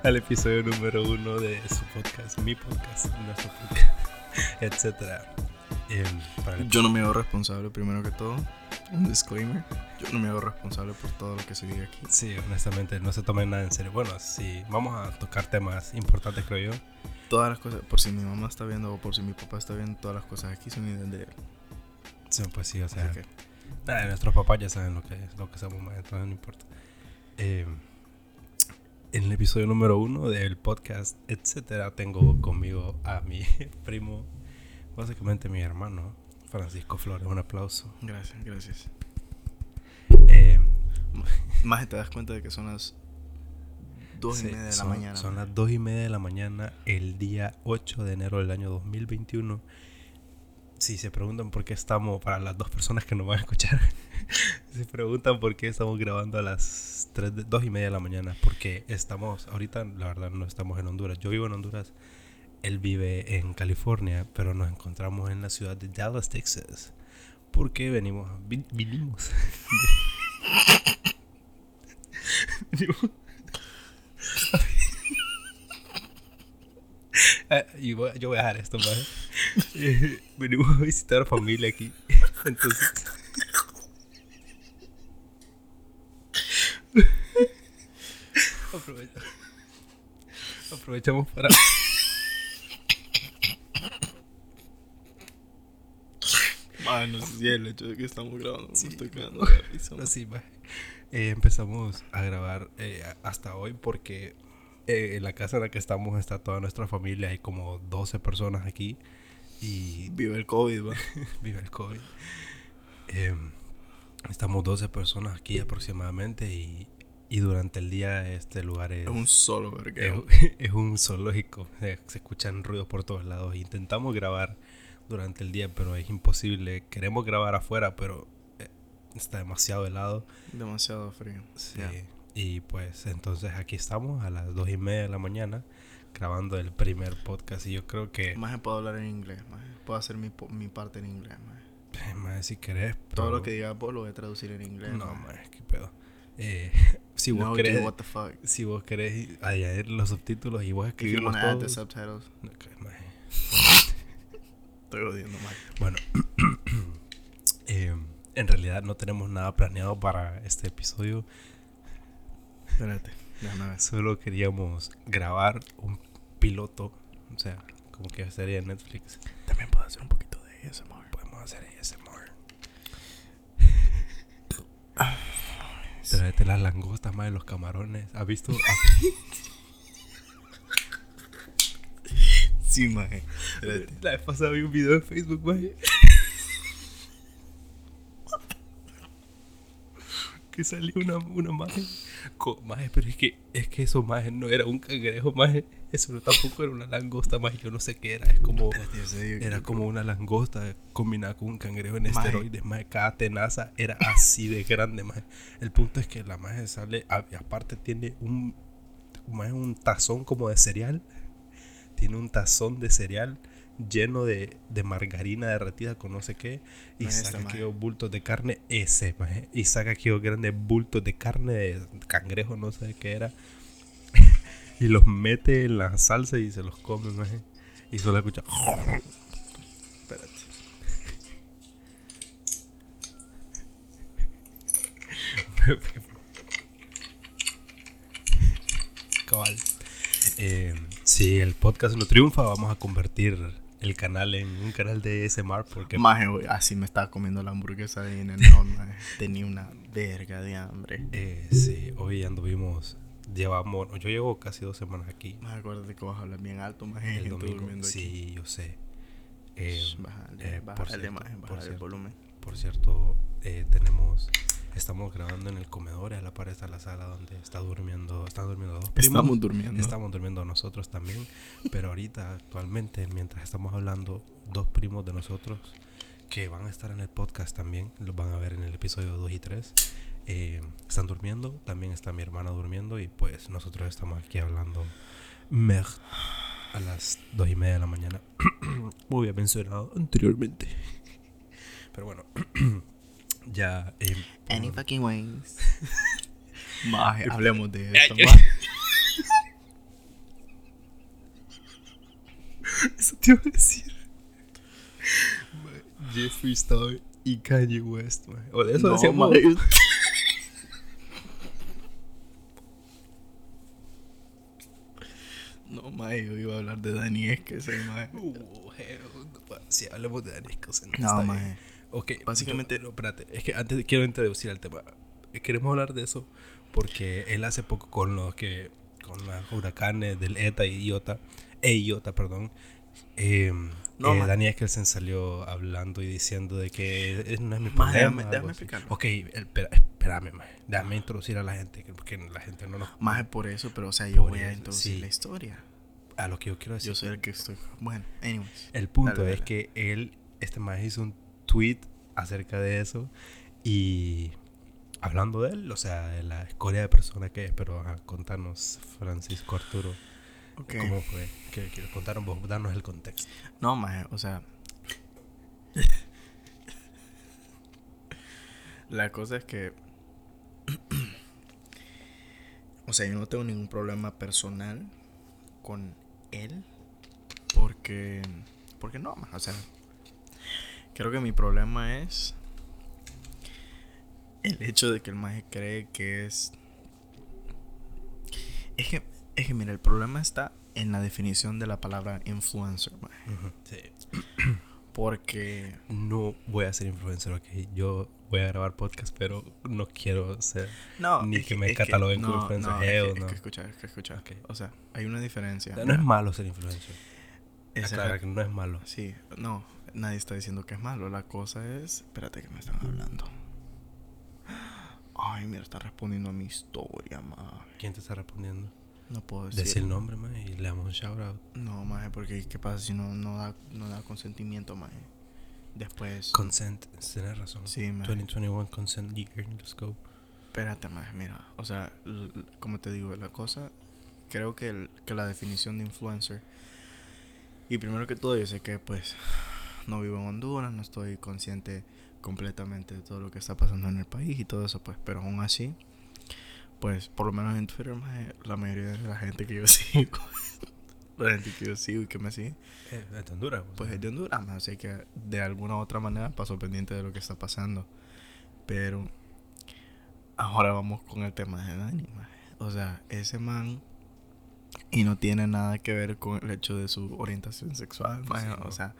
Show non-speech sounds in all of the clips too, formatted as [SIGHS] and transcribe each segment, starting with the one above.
[LAUGHS] al episodio número uno de su podcast, mi podcast, nuestro podcast. [LAUGHS] Em, yo no me hago responsable, primero que todo. Un disclaimer. Yo no me hago responsable por todo lo que se diga aquí. Sí, honestamente, no se tomen nada en serio. Bueno, sí, vamos a tocar temas importantes, creo yo. Todas las cosas, por si mi mamá está viendo o por si mi papá está viendo, todas las cosas aquí son de Sí, pues sí, o sea. nuestros papás ya saben lo que, lo que somos entonces no importa. Eh, en el episodio número uno del podcast, etcétera, tengo conmigo a mi [LAUGHS] primo, básicamente mi hermano, Francisco Flores. Un aplauso. Gracias, gracias. Eh, más te das cuenta de que son las dos y media de la mañana. Son las dos y media de la mañana, el día 8 de enero del año 2021. Si se preguntan por qué estamos, para las dos personas que nos van a escuchar, [LAUGHS] [LAUGHS] se preguntan por qué estamos grabando a las 3 2 y media de la mañana. Porque estamos, ahorita la verdad no estamos en Honduras. Yo vivo en Honduras, él vive en California, pero nos encontramos en la ciudad de Dallas, Texas. Porque venimos, vinimos. [LAUGHS] Ah, y yo voy a dejar esto, más. [LAUGHS] venimos a visitar familia aquí. Entonces. Aprovechamos para. Mano, no sé si el hecho de que estamos grabando sí, me estoy quedando Así, eh, empezamos a grabar eh, hasta hoy porque eh, en la casa en la que estamos está toda nuestra familia. Hay como 12 personas aquí. Y vive el COVID, ¿va? [LAUGHS] vive el COVID. Estamos 12 personas aquí aproximadamente y, y durante el día este lugar es... Es un solo es, [LAUGHS] es, un zoológico. Se, escuchan ruidos por todos lados. Intentamos grabar durante el día, pero es imposible. Queremos grabar afuera, pero eh, está demasiado helado. Demasiado frío. Sí. Y pues entonces aquí estamos a las dos y media de la mañana grabando el primer podcast y yo creo que... Más puedo hablar en inglés, más puedo hacer mi, mi parte en inglés, más. Más si querés. Todo lo que diga vos lo voy a traducir en inglés. No, más, qué pedo. Eh, [LAUGHS] si vos querés, si vos querés añadir los subtítulos y vos escribirlos todos. Add the subtitles. Estoy odiando mal. Bueno, [CLEARS THROAT] eh, en realidad no tenemos nada planeado para este episodio. Espérate, déjame ver. Solo queríamos grabar un piloto, o sea, como que sería Netflix. También puedo hacer un poquito de ASMR. Podemos hacer ASMR. Tráete las langostas, más de los camarones. ¿Has visto? [LAUGHS] sí, maje. La vez pasada vi un video en Facebook, maje. [LAUGHS] que salió una, una maje. maje, pero es que, es que eso, maje, no era un cangrejo, maje. Eso no, tampoco era una langosta, maje. Yo no sé qué era. Es como. Era como una langosta combinada con un cangrejo en esteroides, maje. Cada tenaza era así de grande, maje. El punto es que la maje sale. Aparte, tiene un. Maje, un tazón como de cereal. Tiene un tazón de cereal lleno de, de, margarina derretida con no sé qué y saca aquí bultos de carne ese y saca aquí grandes bultos de carne de cangrejo no sé qué era y los mete en la salsa y se los come maje. y solo escucha espérate cabal eh, si el podcast no triunfa vamos a convertir el canal en un canal de SMR porque... Maje, así me estaba comiendo la hamburguesa de en el Tenía una verga de hambre. Eh, sí, hoy anduvimos... Llevamos... Yo llevo casi dos semanas aquí. Más acuérdate que vas a hablar bien alto, maje. El domingo, sí, yo sé. Eh, eh, el, el volumen. Por cierto, eh, tenemos Estamos grabando en el comedor a la par está la sala donde está durmiendo, están durmiendo dos primos. Estamos durmiendo. Estamos durmiendo nosotros también. pero ahorita, actualmente, mientras estamos hablando, dos primos de nosotros que van a estar en el podcast también, los van a ver en el episodio 2 y 3. Eh, están durmiendo, también está mi hermana durmiendo y pues nosotros estamos aquí hablando mer a las 2 y media de la mañana. [CLEARS THROAT] Muy bien mencionado anteriormente. [LAUGHS] Pero bueno, [CLEARS THROAT] ya. Eh, Any fucking ways. [LAUGHS] hablemos de [LAUGHS] eso. Eso te iba a decir. Mae, Jeffree Star y Kanye West, mae. O de eso No, decíamos. No, mae, yo iba a hablar de Dani Esquese, mae. [LAUGHS] Uh. Si hablamos de Dani Escosen. No, mae. Ok, Básicamente- yo- no, espérate. Es que antes quiero introducir al tema. Queremos hablar de eso porque él hace poco con los que. Con los huracanes del ETA y IOTA. E IOTA, perdón. Eh, No, eh, Dani Eskelsen salió hablando y diciendo de que es- no es mi Ma, problema. déjame- déjame explicarlo. Ok, espera, espérame, ma. Déjame introducir a la gente, que- porque la gente no nos... Más por eso, pero o sea, yo Por voy a introducir sí. la historia. A lo que yo quiero decir. Yo soy el que estoy. Bueno, anyways. El punto Dale, es dale. que él, este más hizo un tweet acerca de eso y hablando de él, o sea, de la escoria de persona que es, pero ajá, contanos, Francisco Arturo, Ok. cómo fue, que, que contaron vos, darnos el contexto. No, maje, o sea. La cosa es que. o sea, yo no tengo ningún problema personal con él. Porque. Porque no, maje, o sea. Creo que mi problema es. El hecho de que el maje cree que es. Es que. Es que, mira, el problema está en la definición de la palabra influencer. Sí. [CLEARS THROAT] Porque. No voy a ser influencer, ok, yo voy a grabar podcast, pero no quiero ser... No, Ni es que me es cataloguen como no, influencer, No, es que, no. es que escucha, es que escucha. O sea, hay una diferencia. O sea, no es malo ser influencer. Aclara es que no es malo. Sí, no, nadie está diciendo que es malo. La cosa es. Espérate que me están hablando. Ay, mira, está respondiendo a mi historia, ma. ¿Quién te está respondiendo? No puedo decir. Decir el nombre, man, y le damos un shout out. No, maje, porque ¿qué pasa si no, no, da, no da consentimiento, maje? Después. Consent, tienes razón. Sí, man. 2021 consent year, let's go. Espérate, más, mira, o sea, como te digo, la cosa, creo que, el- que la definición de influencer, y primero que todo, yo sé que pues no vivo en Honduras, no estoy consciente completamente de todo lo que está pasando en el país y todo eso, pues, pero aún así, pues, por lo menos en Twitter, maje, la mayoría de la gente que yo [LAUGHS] sigo, la gente que yo sigo y que me sigue, Eh, de Honduras. pues sea. es de Honduras, maje, así que de alguna u otra manera paso pendiente de lo que está pasando. Pero ahora vamos con el tema de Dani, maje. O sea, ese man y no tiene nada que ver con el hecho de su orientación sexual, maje, Sí, o no. sea,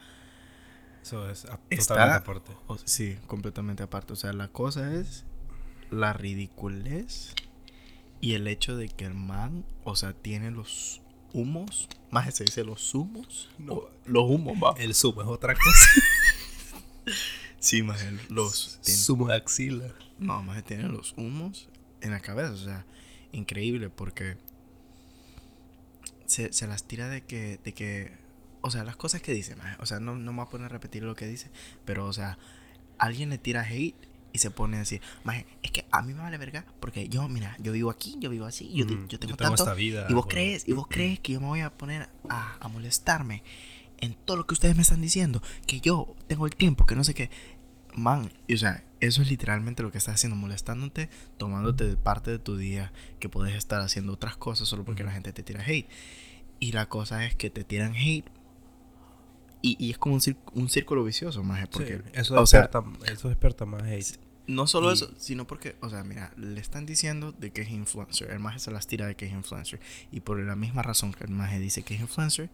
Eso es a- Está- totalmente aparte. o- sí, completamente aparte. O sea, la cosa es la ridiculez y el hecho de que el man, o sea, tiene los humos, más se dice los humos, No. o los humos, va. El sumo es otra cosa. [LAUGHS] Sí, más los sumo de axila. No, más tiene los humos en la cabeza. O sea, increíble porque se, se las tira de que, de que. O sea, las cosas que dice, maje, O sea, no, no me voy a poner a repetir lo que dice. Pero, o sea, alguien le tira hate y se pone a decir, maje, es que a mí me vale verga porque yo, mira, yo vivo aquí, yo vivo así, yo, Mm, yo tengo tengo tanto. esta vida. Y vos bueno. crees, y vos crees que yo me voy a poner a, a molestarme en todo lo que ustedes me están diciendo, que yo tengo el tiempo, que no sé qué. Man, y, o sea, eso es literalmente lo que estás haciendo, molestándote, tomándote de parte de tu día, que puedes estar haciendo otras cosas solo porque Ujú. la gente te tira hate. Y la cosa es que te tiran hate. Y, y es como un, un círculo vicioso, más porque Sí, eso, o sea, eso despierta más hate. no solo Y- eso, sino porque, o sea, mira, le están diciendo de que es influencer. El maje se las tira de que es influencer. Y por la misma razón que el maje dice que es influencer,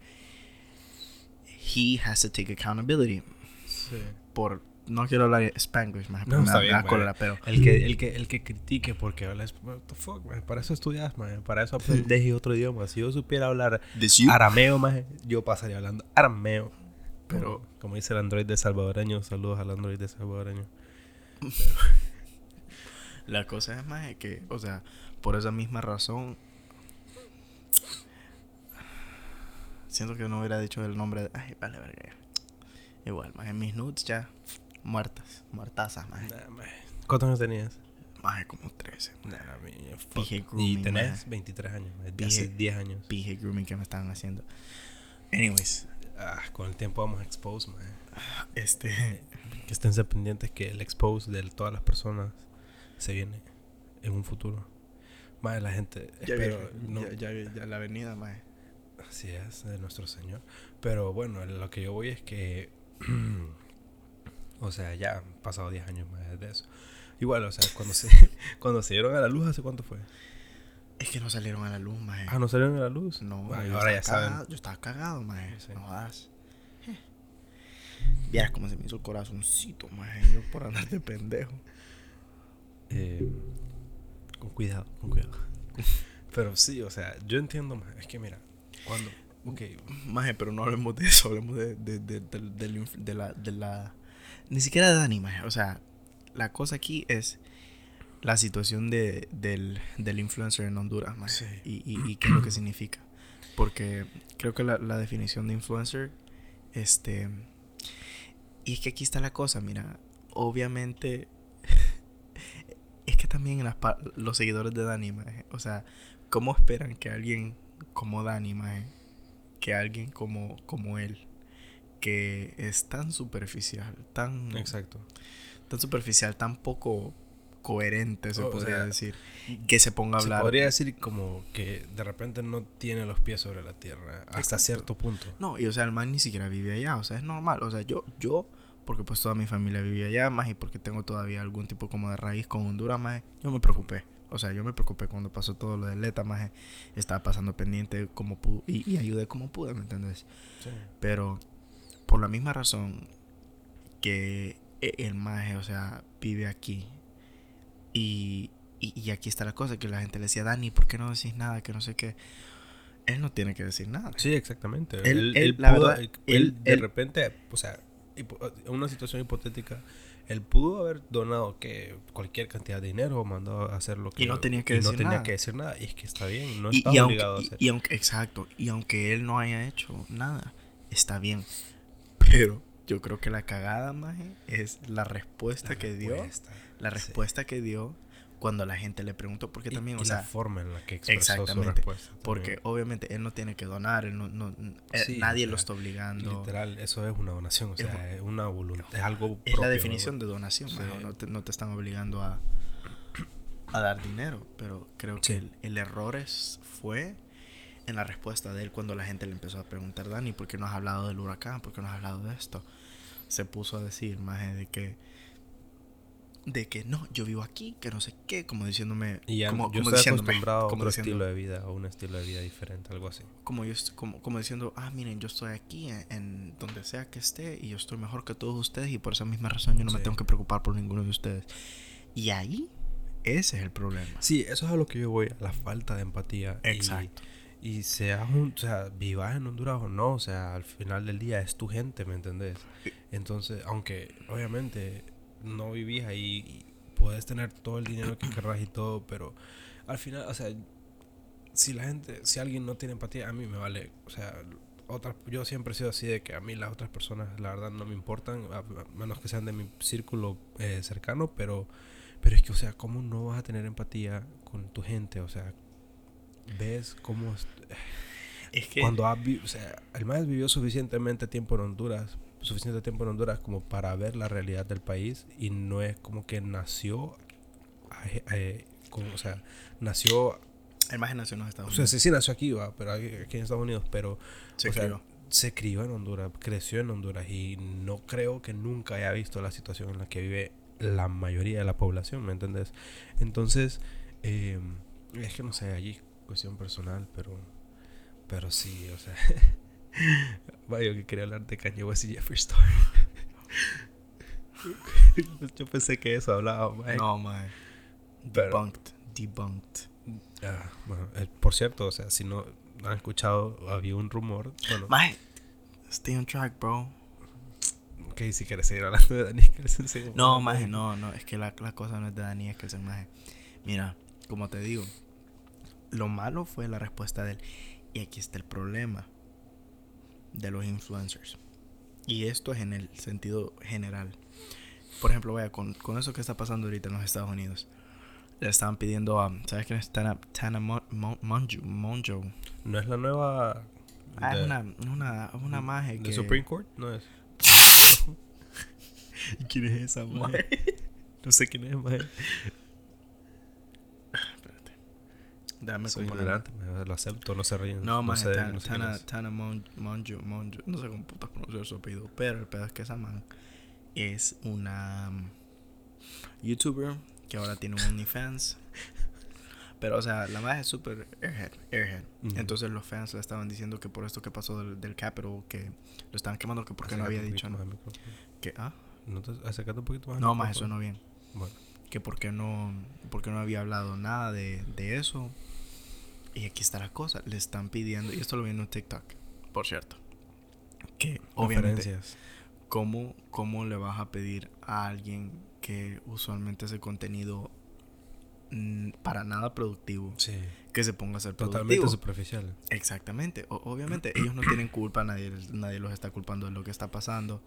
he has to take accountability. Sí. Por, no quiero hablar Spanglish, maje, No, está bien, cólera, pero El que, el, que, el que critique porque hablas, what the fuck, man, para eso estudias, man, para eso [LAUGHS] aprendes otro idioma. Si yo supiera hablar arameo, man, yo pasaría hablando arameo. Pero, como dice el android de salvadoreño, saludos al android de salvadoreño. [LAUGHS] la cosa es más que, o sea, por esa misma razón, siento que no hubiera dicho el nombre de, ay, vale, verga. Igual, más en mis nudes ya muertas, muertazas, más. Nah. ¿Cuántos años tenías? Más como 13. Nah. PG Y grooming, tenés man. 23 años, PG. hace 10 años. PG grooming que me estaban haciendo. Anyways, Ah, con el tiempo vamos a expose, man. este. Que estén pendientes que el expose de todas las personas se viene en un futuro. Más la gente, Ya, espero, vi- no, ya, ya la avenida, más. Así es, de nuestro Señor. Pero bueno, lo que yo voy es que. [CLEARS THROAT] o sea, ya han pasado 10 años más de eso. Igual, o sea, cuando se, [LAUGHS] cuando se dieron a la luz, ¿hace cuánto fue? Es que no salieron a la luz, maje. Ah, ¿no salieron a la luz? No, Ah, ahora ya estaba saben. cagado- yo estaba cagado, maje. Sí. No jodas. Eh. [LAUGHS] Vieras cómo se me hizo el corazoncito, maje. Yo por andar de pendejo. Eh, con cuidado, con cuidado. [LAUGHS] Pero sí, o sea, yo entiendo más. Es que mira, cuando. Ok, Maje, pero no hablemos de eso, hablemos de, de, de, de la, de la... Ni siquiera de Dani, maje. O sea, la cosa aquí es la situación de, del, del influencer en Honduras. Sí. Y, y, y qué es lo que significa. Porque creo que la, la definición de influencer, este... Y es que aquí está la cosa, mira. Obviamente... [LAUGHS] es que también las los seguidores de Dani, O sea, ¿cómo esperan que alguien como Dani, que alguien como, como él, que es tan superficial, tan, exacto. tan superficial, tan poco coherente, se O podría sea, decir, que se ponga a Se hablar. podría decir como que de repente no tiene los pies sobre la tierra hasta Exacto. cierto punto. No, y o sea, el man ni siquiera vive allá, o sea, es normal, o sea, yo, yo, porque pues toda mi familia vive allá, más y porque tengo todavía algún tipo como de raíz con Honduras, más, yo me preocupé. O sea, yo me preocupé cuando pasó todo lo de Leta, más estaba pasando pendiente como pude y, y ayudé como pude, ¿me entiendes? Sí. Pero por la misma razón que e- el maje, o sea, vive aquí. Y, y, y aquí está la cosa, que la gente le decía, Dani, ¿por qué no decís nada? Que no sé qué. Él no tiene que decir nada. Sí, exactamente. Él- Él, él, él la pudo- verdad, él- de repente, o sea, en una situación hipotética, él pudo haber donado que cualquier cantidad de dinero, mandado a hacer lo que Y no tenía que no decir tenía nada. que decir nada. Y es que está bien, no y, está obligado aunque, a hacer. y aunque, exacto, y aunque él no haya hecho nada, está bien. Pero yo creo que la cagada, maje, es la respuesta La que dio. respuesta, La sí. respuesta que dio cuando la gente le preguntó. Porque también, y o sea, la forma en la que expresó su exactamente, respuesta. porque obviamente él no tiene que donar, él no, no- eh, Sí, nadie lo está obligando. Literal, eso es una donación, o sea, es una voluntad, es algo Es la propio, definición de donación, Sí. maje, no, te, no te están obligando a, a dar dinero, pero creo que el, el error es, fue en la respuesta de él cuando la gente le empezó a preguntar, Dani, ¿por qué no has hablado del huracán? ¿Por qué no has hablado de esto? Se puso a decir, más de que de que no, yo vivo aquí, que no sé qué, como diciéndome, Y ya como, yo como estoy acostumbrado a como otro diciendo- estilo de vida, a un estilo de vida diferente, algo así. como yo como, como diciendo, ah, miren, yo estoy aquí en, en donde sea que esté y yo estoy mejor que todos ustedes y por esa misma razón yo no me Sí. tengo que preocupar por ninguno de ustedes. Y ahí ese es el problema. Sí, eso es a lo que yo voy, a la falta de empatía. Exacto. Y, seas un, o sea, vivas en Honduras o no, o sea, al final del día es tu gente, ¿me entendés? Entonces, aunque obviamente no vivís ahí, y puedes tener todo el dinero que querrás y todo, pero al final, o sea, si la gente, si alguien no tiene empatía, a mí me vale, o sea, otras, yo siempre he sido así de que a mí las otras personas, la verdad, no me importan, a, a menos que sean de mi círculo eh, cercano, pero, pero es que, o sea, ¿cómo no vas a tener empatía con tu gente? O sea, ves cómo... es- que cuando has o sea, el más vivió suficientemente tiempo en Honduras, suficiente tiempo en Honduras como para ver la realidad del país y no es como que nació, aje- eh, con- o sea, nació, el más nació en los Estados o sea, Unidos. sí, sí nació aquí, va, pero aquí, aquí en Estados Unidos, pero Se o sea, crió. se crió en Honduras, creció en Honduras y no creo que nunca haya visto la situación en la que vive la mayoría de la población, ¿me entiendes? Entonces, eh, es que no sé, allí cuestión personal, pero pero sí, o sea, [LAUGHS] vaya que quería hablar de Kanye West y Jeffree Star. [LAUGHS] Yo pensé que eso hablaba. No, man. Pero- Debunked. Debunked. Ah, bueno, eh, por cierto, o sea, si no han escuchado, había un rumor, bueno, Maje, stay on track, bro. que si quieres seguir hablando de Daniel Kelsen, sí, No, maje, no, no. Es que la, la cosa no es de Dani, es que es el maje. Mira, como te digo, lo malo fue la respuesta de él. Y aquí está el problema de los influencers. Y esto es en el sentido general. Por ejemplo, vaya, con, con eso que está pasando ahorita en los Estados Unidos. Le estaban pidiendo a. ¿Sabes quién es Tana, Tana Mon- Mon- Monjo? Monjo. No es la nueva Ah, es una, una, una de que. Supreme Court, no es. ¿Y [LAUGHS] quién es esa maje? [LAUGHS] No sé quién es. Déjame Soy ignorante, me- lo acepto, no se ríen. No, más sé, Tana, no sé quién Tana, es. Tana Mon- Monjo, Monjo, no sé cómo putas pronunciar su apellido, pero el pedo es que esa man es una um, youtuber que ahora tiene un OnlyFans. [LAUGHS] Pero, o sea, la más es súper airhead, airhead. Entonces los fans le estaban diciendo que por esto que pasó del, del Capitol, que lo estaban quemando, que porque no había dicho nada. micrófono. Que, ah, No te acércate un poquito más. no, más eso no bien. Bueno, Que porque no, porque no había hablado nada de, de eso. Y aquí está la cosa, le están pidiendo, y esto lo vi en un TikTok, por cierto. Que obviamente. ¿cómo, ¿cómo le vas a pedir a alguien que usualmente hace contenido mm, para nada productivo Sí, que se ponga a ser totalmente productivo? superficial. Exactamente. O- obviamente ellos no tienen culpa, nadie, nadie los está culpando de lo que está pasando.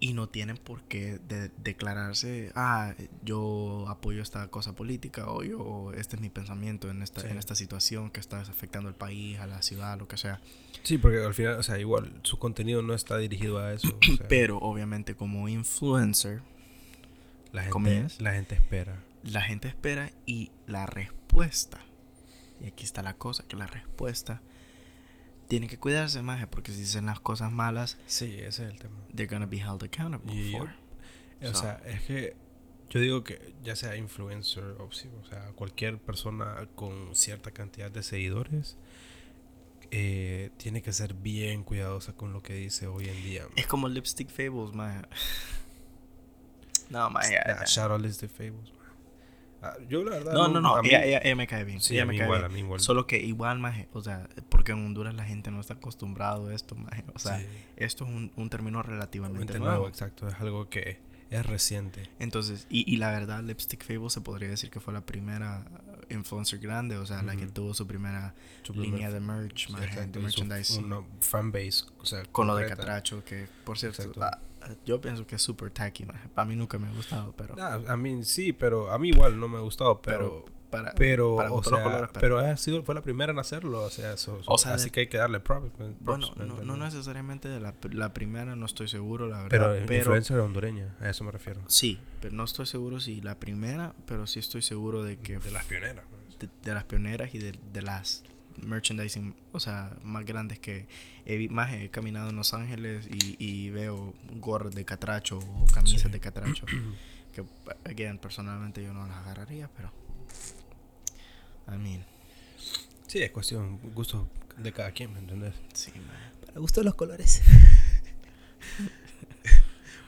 Y no tienen por qué de- declararse, ah, yo apoyo esta cosa política o yo, este es mi pensamiento en esta, Sí. en esta situación que está afectando al país, a la ciudad, lo que sea. Sí, porque al final, o sea, igual su contenido no está dirigido a eso. o sea, [CLEARS THROAT] Pero obviamente como influencer, la gente, comillas. la gente espera. la gente espera y la respuesta, y aquí está la cosa, que la respuesta tiene que cuidarse más, porque si dicen las cosas malas, Sí, ese es el tema. they're gonna be held accountable Y yo- for. O sea, es que yo digo que ya sea influencer o, sea, cualquier persona con cierta cantidad de seguidores eh, tiene que ser bien cuidadosa con lo que dice hoy en día. Es como Lipstick Fables, man. [LAUGHS] No, Ah, shout out List de Fables, yo la verdad No, no, no, mí- ella, ella- ella me cae bien. sí, ella me cae igual, bien. a mí igual. Solo que igual, más, o sea, porque en Honduras la gente no está acostumbrado a esto, más. O sea, Sí, esto es un, un término relativamente nuevo. nuevo, exacto, es algo que es reciente. Entonces, y, y la verdad, Lipstick Fables se podría decir que fue la primera influencer grande, o sea, la que tuvo su primera Su primer- línea de merch, maje, de merchandising. Una fanbase, o sea, con lo de. Catracho, que por cierto, ah, yo pienso que es super tacky, maje. Para mí nunca me ha gustado, pero. Ah, a mí sí, pero a mí igual no me ha gustado, pero pero para, pero para o sea, colores, pero- pero ha sido fue la primera en hacerlo, o sea, eso- O sea, así de- que hay que darle props. pues, Bueno, props, no, ¿me no entiendes? necesariamente de la, la primera, no estoy seguro, la pero, verdad. Pero, influencer hondureña, a eso me refiero. sí, pero no estoy seguro si la primera, pero sí estoy seguro de que de las pioneras. pues. de, de las pioneras y de, de las merchandising, o sea, más grandes que he, más he caminado en Los Ángeles y, y veo gorras de catracho o camisas Sí. de catracho. [CLEARS THROAT] que, again, personalmente yo no las agarraría, pero. I mean, Sí, es cuestión gusto de cada quien, ¿me entiendes? sí, man. Para gusto los colores. [LAUGHS]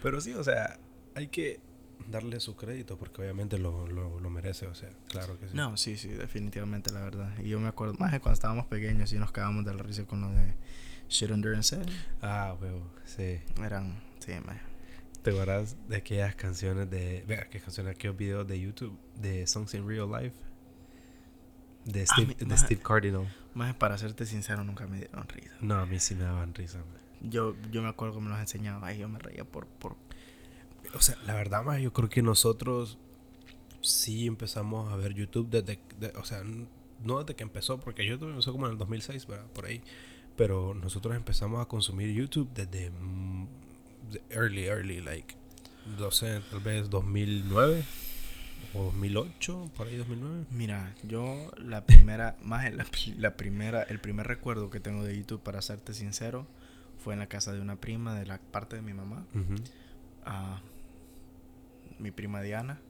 pero sí, o sea, hay que darle su crédito porque obviamente lo, lo, lo merece, o sea, claro que sí. No, sí, sí, definitivamente, la verdad. Y yo me acuerdo más de cuando estábamos pequeños y nos cagamos de la risa con lo de Shit Endurance. Ah, huevo, sí. Eran, sí, man. ¿Te acuerdas de aquellas canciones de. Vea, qué canciones, aquellos videos de YouTube de Songs in Real Life? De A Steve, mí- de maje. Steve Cardinal. Más para serte sincero, nunca me dieron risa. No, a mí sí me daban risa. man. Yo, yo me acuerdo que me los enseñaba y yo me reía por, por O sea, la verdad, más yo creo que nosotros sí empezamos a ver YouTube desde. de- o sea, no desde que empezó, porque YouTube empezó como en el 2006, ¿verdad? por ahí. Pero nosotros empezamos a consumir YouTube desde. mm, de early, early, like. No sé, tal vez 2009 o 2008, por ahí 2009. Mira, yo la primera, [LAUGHS] más la, la primera, el primer recuerdo que tengo de YouTube, para serte sincero, fue en la casa de una prima de la parte de mi mamá, a mi prima Diana,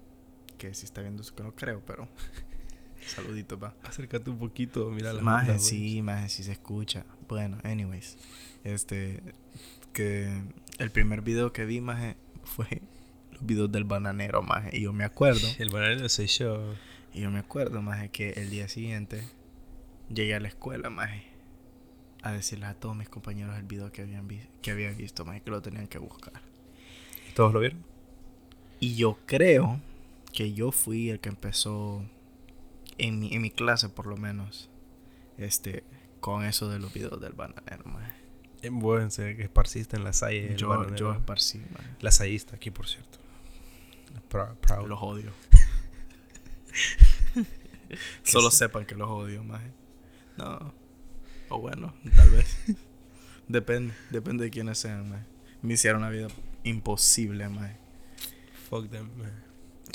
que si está viendo eso que no creo, pero [LAUGHS] saludito pa. Acércate un poquito, mira la Maje, onda, sí, maje, sí se escucha. Bueno, anyways, este, que el primer video que vi, maje, fue los videos del bananero, maje, y yo me acuerdo. [LAUGHS] El bananero se show. Y yo me acuerdo, más que el día siguiente llegué a la escuela, más a decirles a todos mis compañeros el video que habían vi- que había visto, más que lo tenían que buscar. ¿Todos lo vieron? Y yo creo que yo fui el que empezó en mi, en mi clase por lo menos este con eso de los videos del bananero, más. En buen ser que esparciste en la salle. Yo, bananero. yo esparcí, maje. La sayista aquí, por cierto. Proud. proud. Los odio. [LAUGHS] Solo sepan que los odio, más. No. O bueno, tal vez. [LAUGHS] depende, depende de quiénes sean, más. Me hicieron la vida imposible, más. Fuck them, man.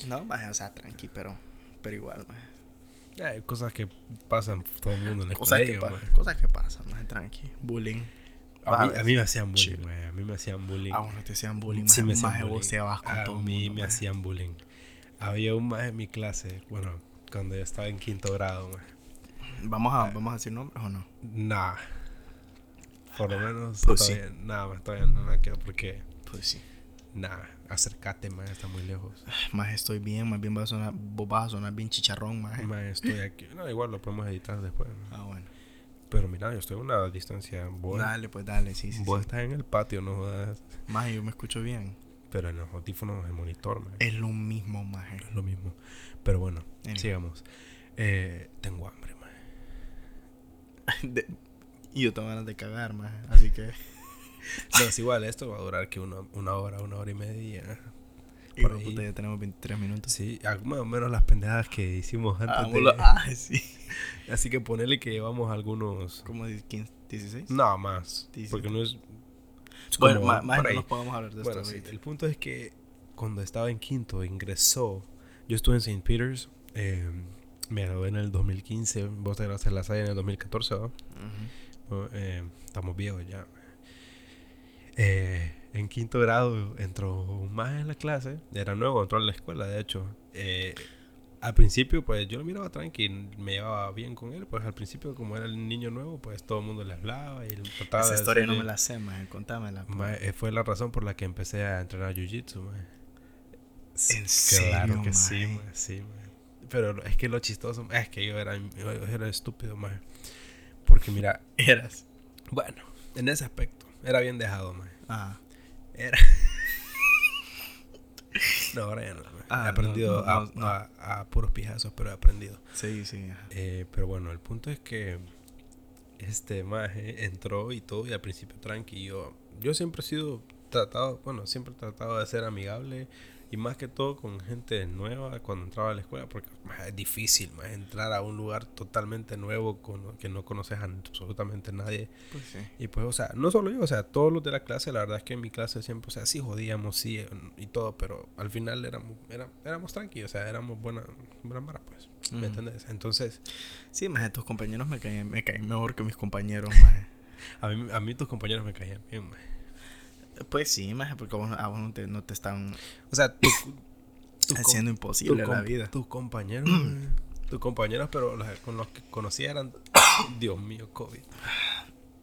No, más, o sea, tranqui, pero, pero igual, más. Hay cosas que pasan todo el mundo en el Cosas que, colegio, pa- maje. cosas que pasan, más tranqui. Bullying. A mí, Vas a mí me hacían bullying, maje. A mí me hacían bullying. Ah, bueno, te hacían bullying. Sí, más me hacían bullying. vos te vas con A todo mí mundo, me hacían bullying. Había un más en mi clase, bueno, cuando yo estaba en quinto grado, maje. ¿Vamos a, ¿Vamos a decir nombres o no? Nah. Por lo menos Pues sí. todavía, nada, más todavía no me quedo porque, Pues sí. nada, acércate, más está muy lejos. Más estoy bien, más bien vas a sonar, vos vas a sonar bien chicharrón, más. Más estoy aquí. No, igual lo podemos editar después. ¿no? Ah, bueno. Pero mira, yo estoy a una distancia. Vos, Dale, pues dale, sí, sí. vos sí. estás en el patio, no jodas. Más yo me escucho bien. Pero en los audífonos, el monitor, man, Es lo mismo, más. es lo mismo. Pero bueno, sigamos. Eh, tengo hambre. [LAUGHS] De- y yo tengo ganas de cagar, más. Así que. No, es igual, esto va a durar que una, una hora, una hora y media. Por ahí. puta, ya tenemos 23 minutos. Sí, ah, más o menos las pendejadas que hicimos antes. Ah, de-. Ah, [LAUGHS] sí. Así que ponele que llevamos algunos. ¿Cómo di- 15, 16? No, más. 17. Porque no es. es Bueno, como más, más no nos podemos hablar de Bueno, esto. sí, el punto es que cuando estaba en quinto ingresó. Yo estuve en St. Peter's. eh, me gradué en el 2015. Vos te graduaste en la SAI en el 2014, ¿no? Ujú. Oh, eh, estamos viejos ya. Eh, en quinto grado entró un más en la clase. Era nuevo, entró a la escuela, de hecho. Eh, al principio, pues yo lo miraba tranquilo, me llevaba bien con él. Pues al principio, como era el niño nuevo, pues todo el mundo le hablaba y él trataba Esa de historia no decirle- me la sé, más. Contámela. pues. Ma, eh, fue la razón por la que empecé a entrenar jiu-jitsu, ma. Sí, ¿En Claro serio, que sí, sí. Pero es que lo chistoso es que yo era, yo era estúpido, ma. Porque mira, Eras. bueno, en ese aspecto, era bien dejado, ma. Ah. Era. [LAUGHS] no, ahora ya no. Ah, he aprendido no, no, a, a- a puros pijazos, pero he aprendido. Sí, sí. ajá. Eh, pero bueno, el punto es que este maje entró y todo, y al principio tranqui. Yo, yo siempre he sido tratado, bueno, siempre he tratado de ser amigable y más que todo con gente nueva cuando entraba a la escuela, porque es difícil más entrar a un lugar totalmente nuevo con que no conoces a absolutamente nadie. Pues sí. Y pues, o sea, no solo yo, o sea, todos los de la clase, la verdad es que en mi clase siempre, o sea, sí jodíamos, sí, y todo, pero al final éramos, era- éramos tranquilos, o sea, éramos buena, buena mara, pues, ¿me Ujú. entendés? Entonces, Sí, más tus compañeros me caen, me caen mejor que mis compañeros, más. [LAUGHS] A mí, a mí tus compañeros me caían bien, maje. Pues sí, más, porque a vos, a vos no, te, no te están O sea, tu, tu [COUGHS] com- haciendo tu imposible la com- vida. Tus compañeros, maje. tus compañeros, pero los, con los que conocía eran. [COUGHS] Dios mío, COVID.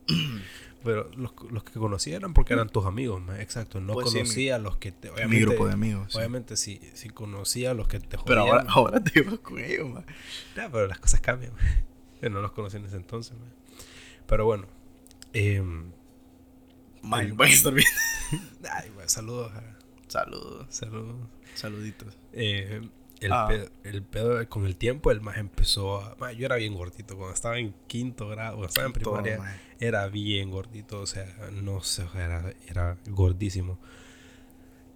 [COUGHS] Pero los, los que conocía eran porque eran tus amigos, maje. exacto. No Pues sí, conocía a los que te. Mi grupo de amigos. sí. obviamente si, si conocía a los que te Pero jodían. ahora, ahora te ibas con ellos, más. Ya, pero las cosas cambian, maje. [LAUGHS] Yo no los conocí en ese entonces, maje. Pero bueno. em, El- van a estar bien. [LAUGHS] ay, maje, saludos. Saludos. Saludos. Saluditos. Eh, el, Ah. pedo, el pedo, con el tiempo, el más empezó a. yo era bien gordito. Cuando estaba en quinto grado, cuando estaba en Todo, primaria, maje. era bien gordito. O sea, no sé, era, era gordísimo.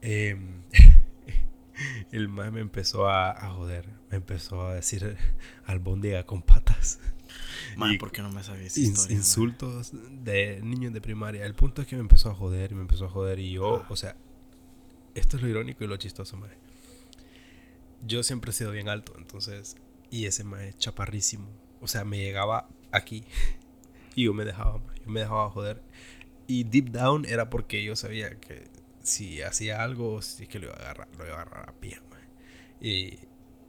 Eh, [LAUGHS] el más me empezó a, a joder. Me empezó a decir albóndiga con patas. [LAUGHS] [LAUGHS] Y- ¿por qué no me sabía esa historia? insultos de niños de primaria. El punto es que me empezó a joder y me empezó a joder. Y yo, Ah. o sea, esto es lo irónico y lo chistoso, mae. Yo siempre he sido bien alto, entonces, y ese mae chaparrísimo. O sea, me llegaba aquí [LAUGHS] y yo me dejaba, mae, yo me dejaba joder. Y deep down era porque yo sabía que si hacía algo, sí que lo iba a agarrar, lo iba a agarrar a pie, mae. Y,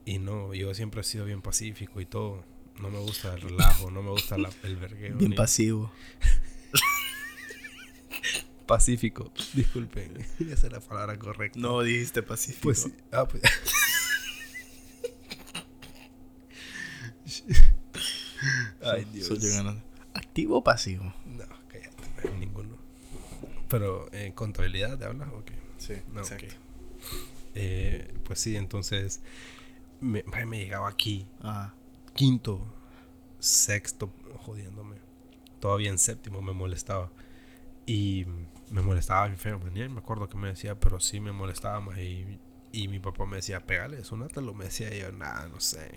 y no, yo siempre he sido bien pacífico y todo. No me gusta el relajo, no me gusta la- el vergueo. Bien ni- pasivo. [LAUGHS] Pacífico, disculpen. [LAUGHS] Esa es la palabra correcta. No dijiste pacífico. Pues sí. Ah, pues. [LAUGHS] Ay, Dios. soy yo ganando. ¿Activo o pasivo? No, cállate, no, ninguno. Pero, ¿en contabilidad te hablas o qué? Sí, No, ok. Eh, pues sí, entonces. Me, me llegaba aquí, Ah, quinto, sexto, jodiéndome. Todavía en séptimo me molestaba. Y me molestaba bien feo. Ni me acuerdo que me decía, pero sí me molestaba más. Y, y mi papá me decía, pégale, sonátelo. Me decía y yo, nada, no sé.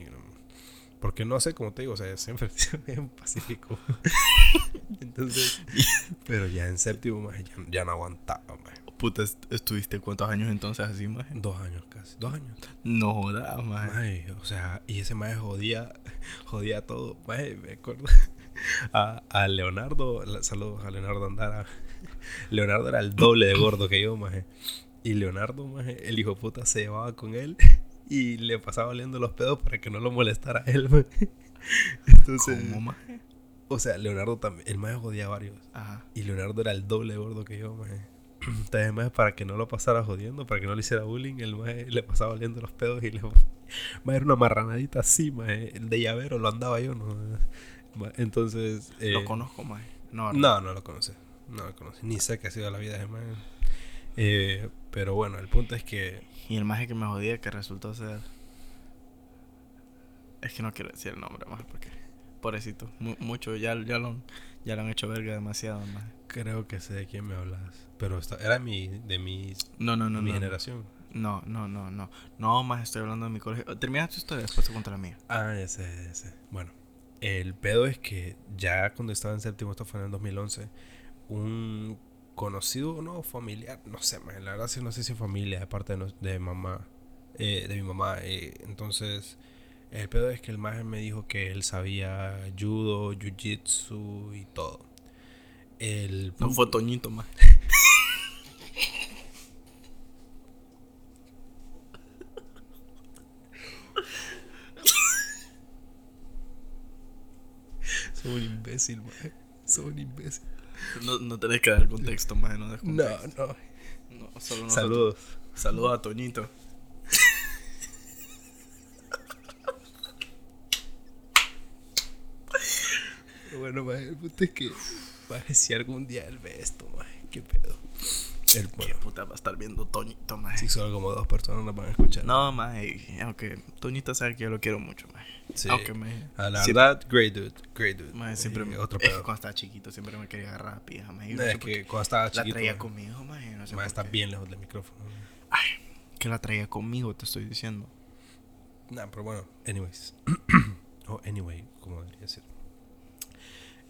porque no sé, como te digo, o sea, siempre [LAUGHS] bien pacífico. [LAUGHS] Entonces, pero ya en séptimo, más ya, ya no aguantaba, más. Puta, ¿estuviste cuántos años entonces así, maje? Dos años casi. Dos años. No jodas, maje. Maje, o sea, y ese maje jodía, [LAUGHS] jodía todo. Maje, me acuerdo. [LAUGHS] A, a Leonardo, la- saludos a Leonardo Andara. [LAUGHS] Leonardo era el doble de gordo que yo, maje. Y Leonardo, maje, el hijo puta se llevaba con él y le pasaba oliendo los pedos para que no lo molestara a él, maje. Entonces, ¿Cómo, maje? o sea, Leonardo también, el maje jodía a varios. Ajá. Y Leonardo era el doble de gordo que yo, maje. [CLEARS THROAT] Entonces, maje, para que no lo pasara jodiendo, para que no le hiciera bullying, el maje le pasaba oliendo los pedos y le... [LAUGHS] Maje, era una marranadita así, maje. El de llavero lo andaba yo, ¿no? Entonces... eh, Lo conozco, maje. No. No, no lo conoce. No lo conoce. Ni sé qué ha sido la vida de maje. Eh, pero bueno, el punto es que... Y el maje que me jodía que resultó ser. Es que no quiero decir el nombre, maje, porque. Pobrecito. mu- mucho, ya, ya, lo, han- ya lo han hecho verga demasiado, maje. Creo que sé de quién me hablas. Pero esta- era mi, de mi, No, no, no. mi no, generación. No, no, no, no. No, más estoy hablando de mi colegio. Termina tu historia, después te cuento la mía. Ah, ya sé, ya sé. Bueno, el pedo es que ya cuando estaba en séptimo, esto fue en el 2011, un conocido, no, familiar, no sé, man, la verdad sí no sé si familia, de parte de, nos- de mamá, eh, de mi mamá. eh, entonces, el pedo es que el maje me dijo que él sabía judo, jiu-jitsu y todo. El No fue Toñito, más. Soy un imbécil, maje. Soy un imbécil. No, no tenés que dar contexto, más. No, des No, contexto. no. no. solo. Saludos. Saludos a Toñito. Bueno, maje, el punto es que, maje, si algún día él ve esto, maje, qué pedo. El, Qué bueno, puta va a estar viendo Toñito, más. si solo como dos personas nos van a escuchar. No, más. Aunque Toñito sabe que yo lo quiero mucho, más. Sí. Aunque me. A la siempre- verdad, great dude, great dude. Maje, siempre me, otro es que pedo. cuando estaba chiquito siempre me quería agarrar a pija, maje. No, no sé es que qué. cuando estaba la chiquito, traía maje, conmigo, maje. No sé maje, está qué. bien lejos del micrófono. Ay, que la traía conmigo, te estoy diciendo. Nah, pero bueno, anyways. o [COUGHS] anyway, como debería decir.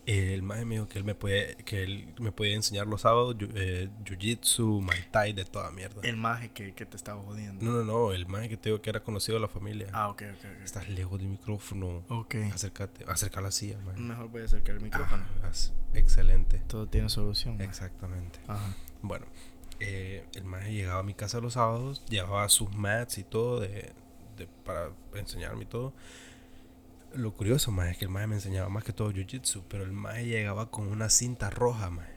El maje me dijo que él me puede, que él me podía enseñar los sábados eh, jiu-jitsu, muay thai, de toda mierda. El maje que, que te estaba jodiendo. No, no, no, el maje que te digo que era conocido de la familia. Ah, ok, ok, ok. Estás lejos del micrófono. Ok. Acércate, acerca la silla, maje. Mejor voy a acercar el micrófono. Ah, excelente. Todo tiene solución. maje. Exactamente. Ajá. Bueno, eh, el maje llegaba a mi casa los sábados, llevaba sus mats y todo de, de- para enseñarme y todo. Lo curioso, más es que el maje me enseñaba más que todo jiu-jitsu, pero el maje llegaba con una cinta roja, maje.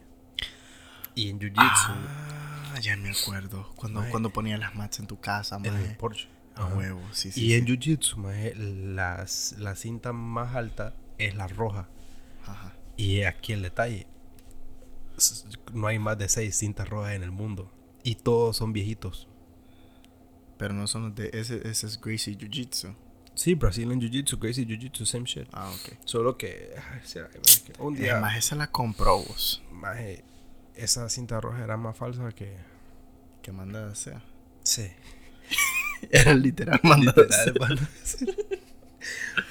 Y en jiu-jitsu, Ah, ya me acuerdo. Cuando, cuando ponía las mats en tu casa, en el. Porsche. A huevo, sí, sí. Y sí. en jiu-jitsu, las- la cinta más alta es la roja. Ajá. Y aquí el detalle. No hay más de seis cintas rojas en el mundo. Y todos son viejitos. Pero no son los de. Ese, ese es Gracie Jiu Jitsu. Sí, Brazilian Jiu-Jitsu, Crazy Jiu-Jitsu, same shit. Ah, ok. Solo que, ay, será que- un día, Además, esa la compró vos. maje, esa cinta roja era más falsa que... Que manda a hacer. Sí. [LAUGHS] Era literal mandada. Literal, mano.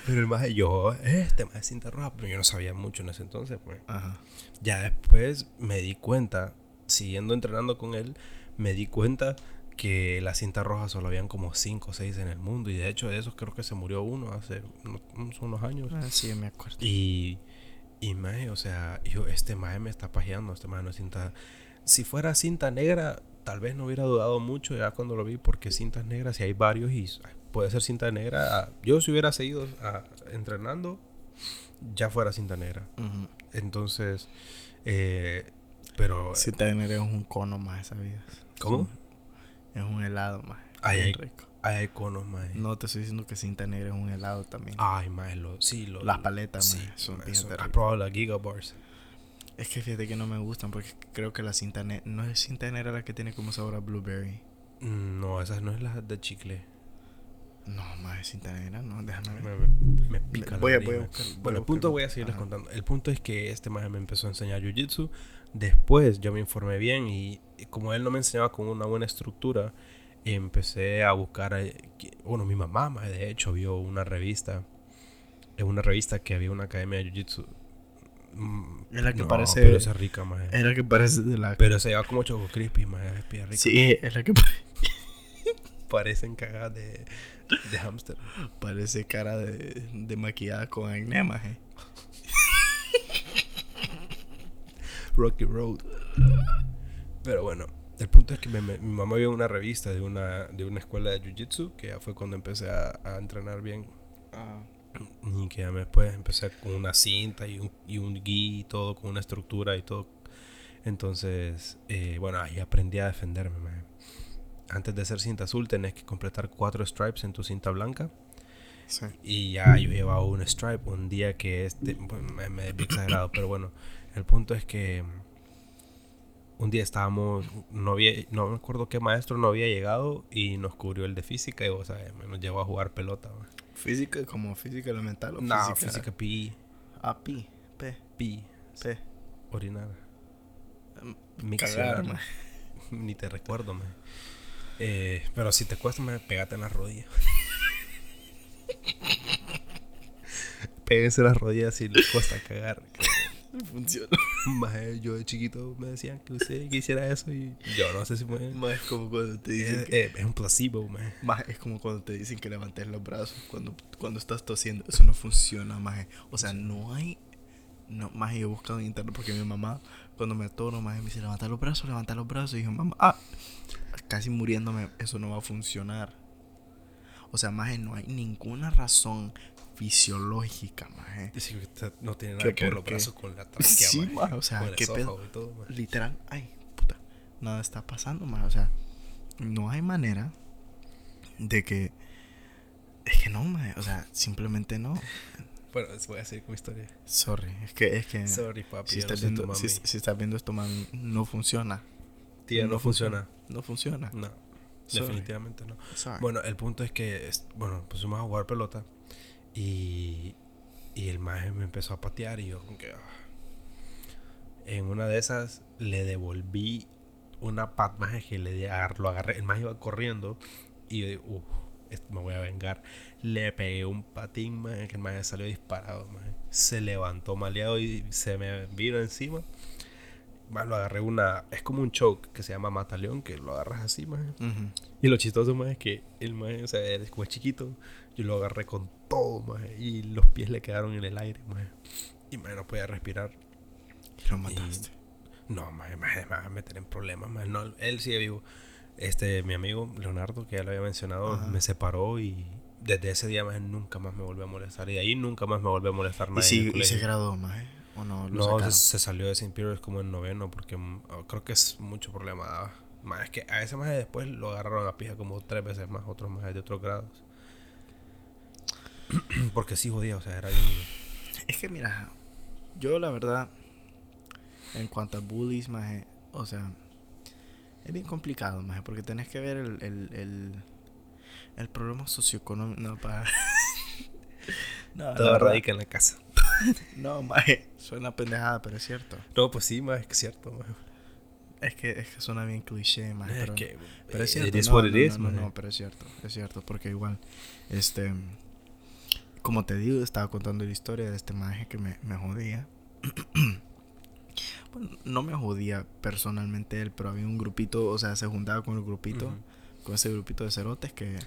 Pero el maje, yo, este maje cinta roja, pero yo no sabía mucho en ese entonces, pues. Ajá. Ya después me di cuenta, siguiendo entrenando con él, me di cuenta que la cinta roja solo habían como 5 o 6 en el mundo. Y de hecho de esos creo que se murió uno hace unos, unos- años. Ah, sí, me acuerdo. Y, y o sea, yo, este maje me está pajeando, este maje no es cinta... Si fuera cinta negra, tal vez no hubiera dudado mucho ya cuando lo vi, porque cintas negras, si hay varios y puede ser cinta negra. ah, Yo si hubiera seguido ah, entrenando, ya fuera cinta negra. Entonces, eh, pero... Si te es un cono más, ¿sabías? ¿Cómo? Es un helado más. Ay, bien ay. rico. Hay iconos, maje. No te estoy diciendo que cinta negra es un helado también. Ay, maje, lo, sí, lo, Las paletas, sí, maje, son bien ¿Has probado las Giga Bars? Es que fíjate que no me gustan porque creo que la cinta negra. No es cinta negra la que tiene como sabor a blueberry. Mm, No, esa no es la de chicle. No, más es cinta negra, no, déjame ver. Me, me- pica la Voy a- nariz, voy a me- buscar- voy Bueno, el punto voy a seguirles ajá. contando. El punto es que este maje me empezó a enseñar jiu-jitsu. Después yo me informé bien y como él no me enseñaba con una buena estructura, empecé a buscar. eh, Bueno, mi mamá, de hecho, vio una revista. En una revista que había una academia de jiu-jitsu Mm, Es la que no, parece- Pero esa es rica, maje. Es la que parece de la. Pero se lleva como Choco Crispy, maje. Es rica. Sí, es la que pare- [LAUGHS] Parecen cagadas de, de hamster. parece cara de, de maquillada con acné, maje. Rocky Road. Pero bueno, el punto es que me- me- mi mamá vio una revista de una, de una escuela de Jiu-Jitsu, que ya fue cuando empecé a, a entrenar bien. Ah. Y que ya después empecé con una cinta y un, y un gui y todo, con una estructura y todo. Entonces, eh, bueno, ahí aprendí a defenderme. Antes de ser cinta azul tenés que completar cuatro stripes en tu cinta blanca. Sí. Y ya yo llevaba un stripe un día que este, bueno, me, me exagerado, pero bueno, el punto es que un día estábamos, no había, no me acuerdo qué maestro no había llegado y nos cubrió el de física y o sea, nos llevó a jugar pelota. maje. Física como física elemental o No, física. física PI, Ah, pi, p, PI, p. orinar. Mixear. Cagar, maje. [LAUGHS] Ni te recuerdo, me. Eh, pero si te cuesta, me pegate en las rodillas. [LAUGHS] Péguense las rodillas si les cuesta cagar. [LAUGHS] Funciona. [LAUGHS] Maje, yo de chiquito me decían que usted que hiciera eso y yo no sé si fue. Más es como cuando te dicen Es, que. eh, es un placebo, maje. Más es como cuando te dicen que levantes los brazos cuando, cuando estás tosiendo. Eso no funciona, más. O sea, no hay. No, más yo he buscado en internet porque mi mamá, cuando me atoro, más me dice levanta los brazos, levanta los brazos. Y yo, mamá, ah, casi muriéndome, eso no va a funcionar. O sea, más no hay ninguna razón fisiológica, no tiene ¿Qué nada que ver por los brazos con la tráquea, [LAUGHS] Sí, maje, maje, o sea, ¿qué pedo? todo, maje. Literal, ay, puta, nada está pasando más. O sea, no hay manera de que. Es que no, maje, o sea, simplemente no. Bueno, voy a seguir con mi historia. Sorry, es que, es que. Sorry, papi. si, estás viendo, si, si estás viendo esto, mami, no funciona. Tía, no funciona. No funciona. No, Sorry. definitivamente no. Sorry. Bueno, el punto es que, bueno, pusimos a jugar pelota y, y el maje me empezó a patear y yo como que... ah. En una de esas le devolví una pat maje que le lo agarré. El maje iba corriendo y yo digo, uff, me voy a vengar. Le pegué un patín, maje, que el maje salió disparado, maje. Se levantó maleado y se me vino encima. Más lo agarré una... Es como un choke que se llama mataleón, que lo agarras así, maje. Ujú. Y lo chistoso más es que el maje, o sea, él como es chiquito, yo lo agarré con todo, maje, y los pies le quedaron en el aire, maje. Y maje, no podía respirar. Y lo mataste. No, maje, maje, me va a meter en problemas, maje. No, él sigue vivo. Este, mi amigo Leonardo, que ya lo había mencionado, Ajá. me separó y desde ese día, maje, nunca más me volvió a molestar. Y de ahí nunca más me volvió a molestar ¿Y, nadie. si, en el y se graduó, más, ¿O no? No, se, se salió de St. Peter's como en noveno porque mm, oh, creo que es mucho problema. daba. Más es que a ese más después lo agarraron a pija como tres veces más, otros más de otros grados. [CLEARS THROAT] porque sí jodía, o sea, era bien. Es que mira, yo la verdad, en cuanto a bullies, maje, o sea, es bien complicado, maje, porque tenés que ver el, el, el, el problema socioeconómico. No, para. [LAUGHS] no, Todo radica en la casa. [LAUGHS] No, maje, suena pendejada, pero es cierto. No, pues sí, más es cierto, maje. Es que, es que suena bien cliché, maje, Es pero, que, pero es cierto. it is no, what it no, is, no, no, maje. no, pero es cierto, es cierto, porque igual, este, como te digo, estaba contando la historia de este maje que me, me jodía. [CLEARS THROAT] bueno, no me jodía personalmente él, pero había un grupito, o sea, se juntaba con el grupito, con ese grupito de cerotes que,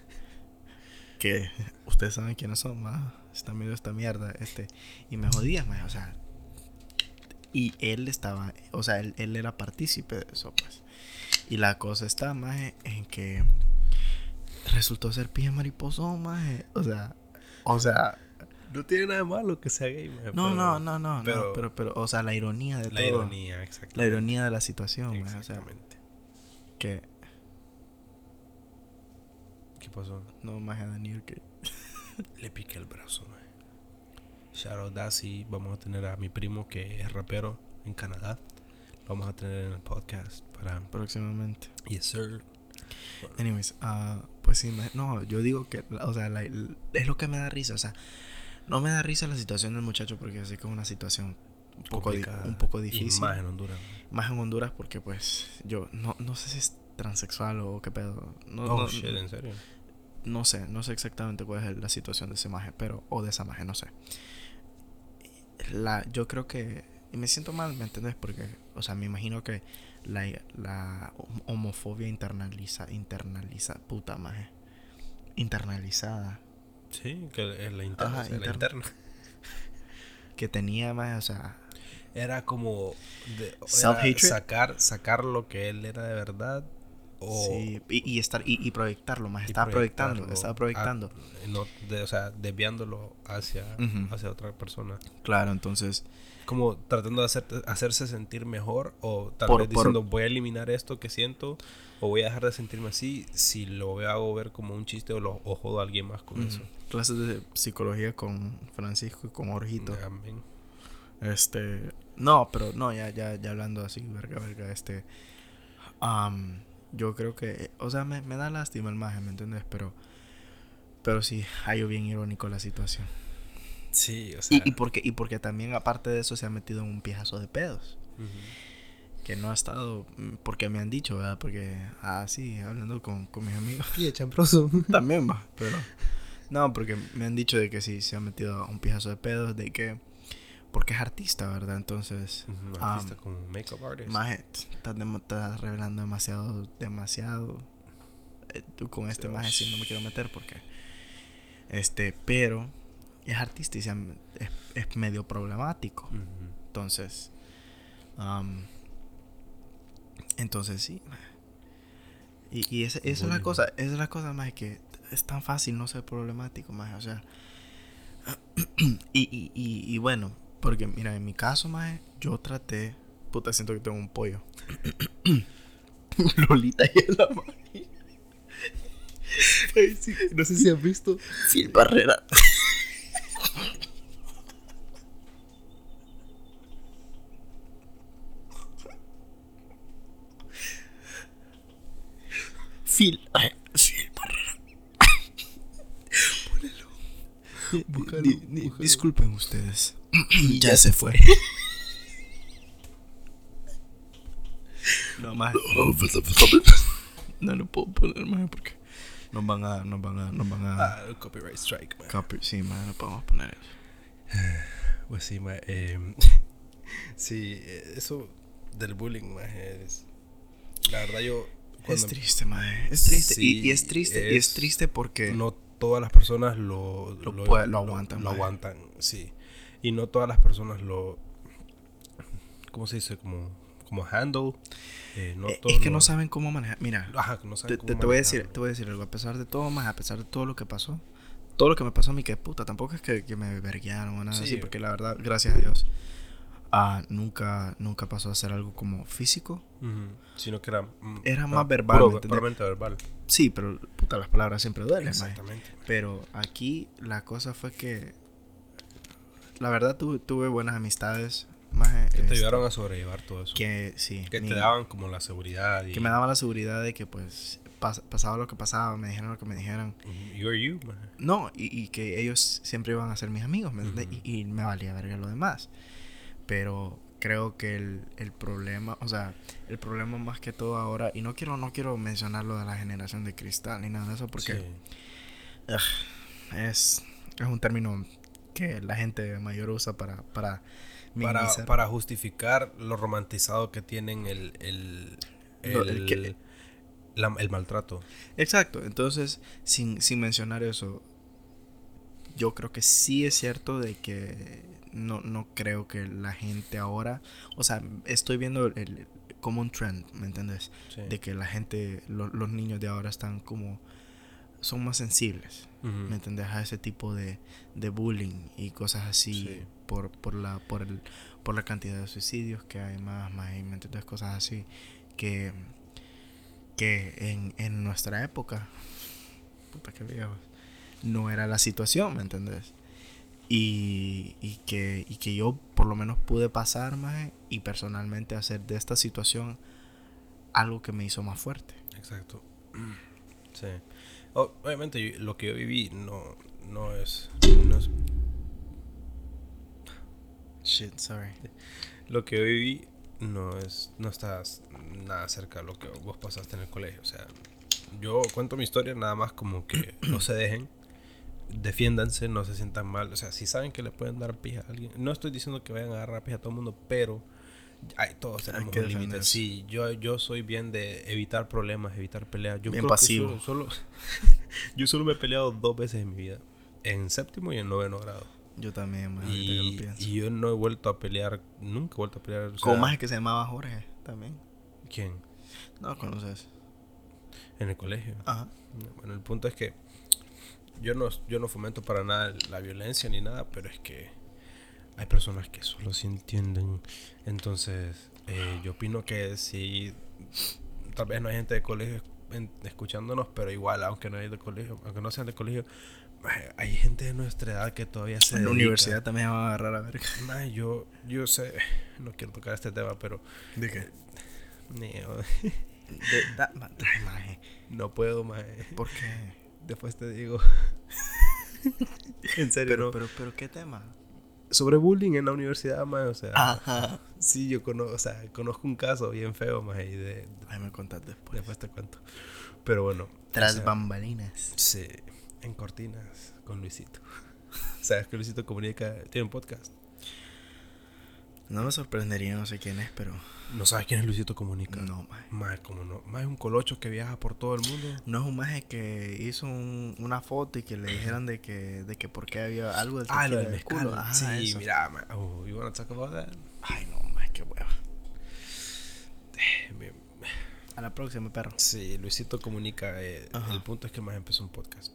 que ustedes saben quiénes son, más están viendo esta mierda, este, y me jodía, maje, o sea, y él estaba, o sea, él, él era partícipe de eso, pues. Y la cosa está, maje, en que resultó ser pija mariposón, maje. O sea, o sea, No tiene nada de malo que sea gay, no, pero no, no, no, pero- no, pero, pero, o sea, la ironía de La todo. ironía, exactamente. La ironía de la situación, maje, o sea, Exactamente. que ¿Qué pasó? no, maje, Daniel, que [LAUGHS] Le piqué el brazo, maje. Shout out Dassy. Vamos a tener a mi primo que es rapero en Canadá. Lo vamos a tener en el podcast para... próximamente. Yes, sir. Anyways, ah, pues sí, no, yo digo que, o sea, la- es lo que me da risa, o sea, no me da risa la situación del muchacho porque sé que es una situación un poco, di- Complicada. un poco Y difícil. más en Honduras. Más en Honduras porque pues yo no, no sé si es transexual o qué pedo. No, Oh, no, shit, ¿en serio? no sé, no sé exactamente cuál es la situación de ese maje, pero o de esa maje, no sé. La, yo creo que y me siento mal, ¿me entiendes? Porque, o sea, me imagino que la, la homofobia internaliza, internaliza, puta madre, internalizada. Sí, que es la interna. Ajá, la interna. interna. [LAUGHS] Que tenía más, o sea, Era como de, era Self-hatred. sacar, sacar lo que él era de verdad. O sí, y, y estar, y, y proyectarlo más, estaba proyectando, estaba a- proyectando. no, de- o sea, desviándolo hacia, hacia otra persona. Claro, entonces, Como tratando de hacer, hacerse sentir mejor o tal Por- vez por- diciendo voy a eliminar esto que siento o voy a dejar de sentirme así si lo hago ver como un chiste o, lo, o jodo a alguien más con eso. clases de psicología con Francisco y con Orjito. Amén. Este, no, pero no, ya, ya, ya hablando así, verga, verga, este, am, yo creo que, o sea, me, me da lástima el maje, ¿me entiendes? Pero, pero sí, hallo bien irónico la situación. Sí, o sea. Y, y porque, y porque también, aparte de eso, se ha metido en un piejazo de pedos. ujú. Que no ha estado, mm, porque me han dicho, ¿verdad? Porque, ah, sí, hablando con, con mis amigos. Y champroso. [LAUGHS] También va, pero. No, porque me han dicho de que sí, se ha metido a un piejazo de pedos, de que. Porque es artista, ¿verdad? Entonces. Ujú, ah, artista como makeup artist. Maje, estás, demo- estás revelando demasiado, demasiado. eh, tú con este Dios. maje sí no me quiero meter porque. Este, pero. Es artista y se es, es medio problemático. Entonces. entonces sí. Y, y esa, esa es la cosa, esa es la cosa más que es tan fácil no ser problemático, más, o sea. [CLEARS THROAT] y, y, y, y bueno, porque mira, en mi caso, más, yo traté, puta, siento que tengo un pollo. [COUGHS] Lolita y en la mano. Ay, sí, no sé si has visto. Phil Barrera. Phil, Phil Barrera. Di- Búscalo, di- di-. Disculpen ustedes. [CLEARS THROAT] [CLEARS THROAT] ya se fue. No más. No lo puedo poner más porque nos van a, nos van a, nos van a. Ah, copyright strike, man. Copy, sí, man, no podemos poner eso. [SIGHS] Pues sí, ma, em, [LAUGHS] sí, eh, eso del bullying, ma, es... La verdad yo... Es cuando- triste, mae. Es triste. y, Sí, y es triste. y es triste porque. No todas las personas lo... Lo puede- lo aguantan, Lo, ma. aguantan, sí. Y no todas las personas lo... ¿Cómo se dice? Como, como handle. eh, no eh, todos es que lo- no saben cómo manejar. Mira, Ajá, que no te, saben te- cómo te voy a decir, te voy a decir algo. A pesar de todo, más, a pesar de todo lo que pasó, todo lo que me pasó a mí, que puta, tampoco es que, que me verguearon o nada Sí. así, porque la verdad, gracias a Dios, ah, nunca, nunca pasó a ser algo como físico. Sino que era... mm, Era ah, más verbal, puramente verbal. Sí, pero puta, las palabras siempre duelen. Exactamente. Pero aquí la cosa fue que. La verdad, tuve, tuve buenas amistades. Que te ayudaron a sobrellevar todo eso. Que sí. Que te daban como la seguridad y... que me daban la seguridad de que, pues, pas- pasaba lo que pasaba, me dijeron lo que me dijeran. Ujú, You're you. No, y, y que ellos siempre iban a ser mis amigos, y, y me valía verga lo demás. Pero creo que el, el problema, o sea, el problema más que todo ahora, y no quiero, no quiero mencionar lo de la generación de cristal ni nada de eso, porque Sí. es, es un término que la gente mayor usa para, para para, para justificar lo romantizado que tienen el el, el el, que- la- el maltrato. Exacto, entonces, sin, sin mencionar eso, yo creo que sí es cierto de que no, no creo que la gente ahora, o sea, estoy viendo el, como un trend, ¿me entiendes? Sí. De que la gente, lo- los niños de ahora están como, son más sensibles. ¿me entiendes? A ese tipo de, de bullying y cosas así Sí. Por, por, la, por, el, por la cantidad de suicidios que hay más, más, y, ¿me entiendes? Cosas así que, que en, en nuestra época, puta que no era la situación, ¿me entiendes? Y, y, que, y que yo por lo menos pude pasar más y personalmente hacer de esta situación algo que me hizo más fuerte. Exacto. [CLEARS THROAT] Sí. Obviamente yo- lo que yo viví no no es no es Shit, sorry. lo que viví no es no está nada cerca de lo que vos pasaste en el colegio, o sea, yo cuento mi historia nada más como que [CLEARS THROAT] no se dejen defiéndanse, no se sientan mal. O sea, si saben que le pueden dar pija a alguien. No estoy diciendo que vayan a agarrar pija a todo el mundo, pero ay, todos tenemos que un límite. Sí, yo, yo soy bien de evitar problemas, evitar peleas. Yo Bien creo que pasivo. Solo, solo- [LAUGHS] yo solo me he peleado dos veces en mi vida. En séptimo y en noveno grado. Yo también, ahorita que Y, lo pienso. y yo no he vuelto a pelear, nunca he vuelto a pelear. o sea, Como más que se llamaba Jorge también. ¿Quién? No conoces. En el colegio. Ajá. Bueno, el punto es que yo no, yo no fomento para nada la violencia ni nada, pero es que hay personas que solo se entienden. Entonces, eh, yo opino que si tal vez no hay gente de colegio escuchándonos, pero igual, aunque no hay de colegio, aunque no sean de colegio, hay gente de nuestra edad que todavía se En la dedica. universidad también van a agarrar a ver. Maje, yo, yo sé, no quiero tocar este tema, pero ¿De qué? ni- De, da- ma- ay, maje. no puedo, maje. ¿Por qué? Después te digo. [LAUGHS] en serio, Pero, pero, pero, ¿qué tema? sobre bullying en la universidad, más, o sea, Ajá. sí, yo conozco, o sea, conozco un caso bien feo, más, y de, Ay, me contás después. después te cuento. Pero bueno. Tras o sea, bambalinas. Sí, en cortinas con Luisito. [LAUGHS] Sabes que Luisito comunica, tiene un podcast. No me sorprendería, no sé quién es, pero No sabes quién es Luisito Comunica. no, maje. Más, como no, más es un colocho que viaja por todo el mundo. No es un maje que hizo un- una foto y que le dijeron de que, de que por qué había algo del Ah, lo del mezcal. Ajá, sí, eso. mira, man. Oh, you wanna talk about that? Ay, no, maje, qué hueva. A la próxima, perro. Sí, Luisito comunica. eh, el punto es que más empezó un podcast.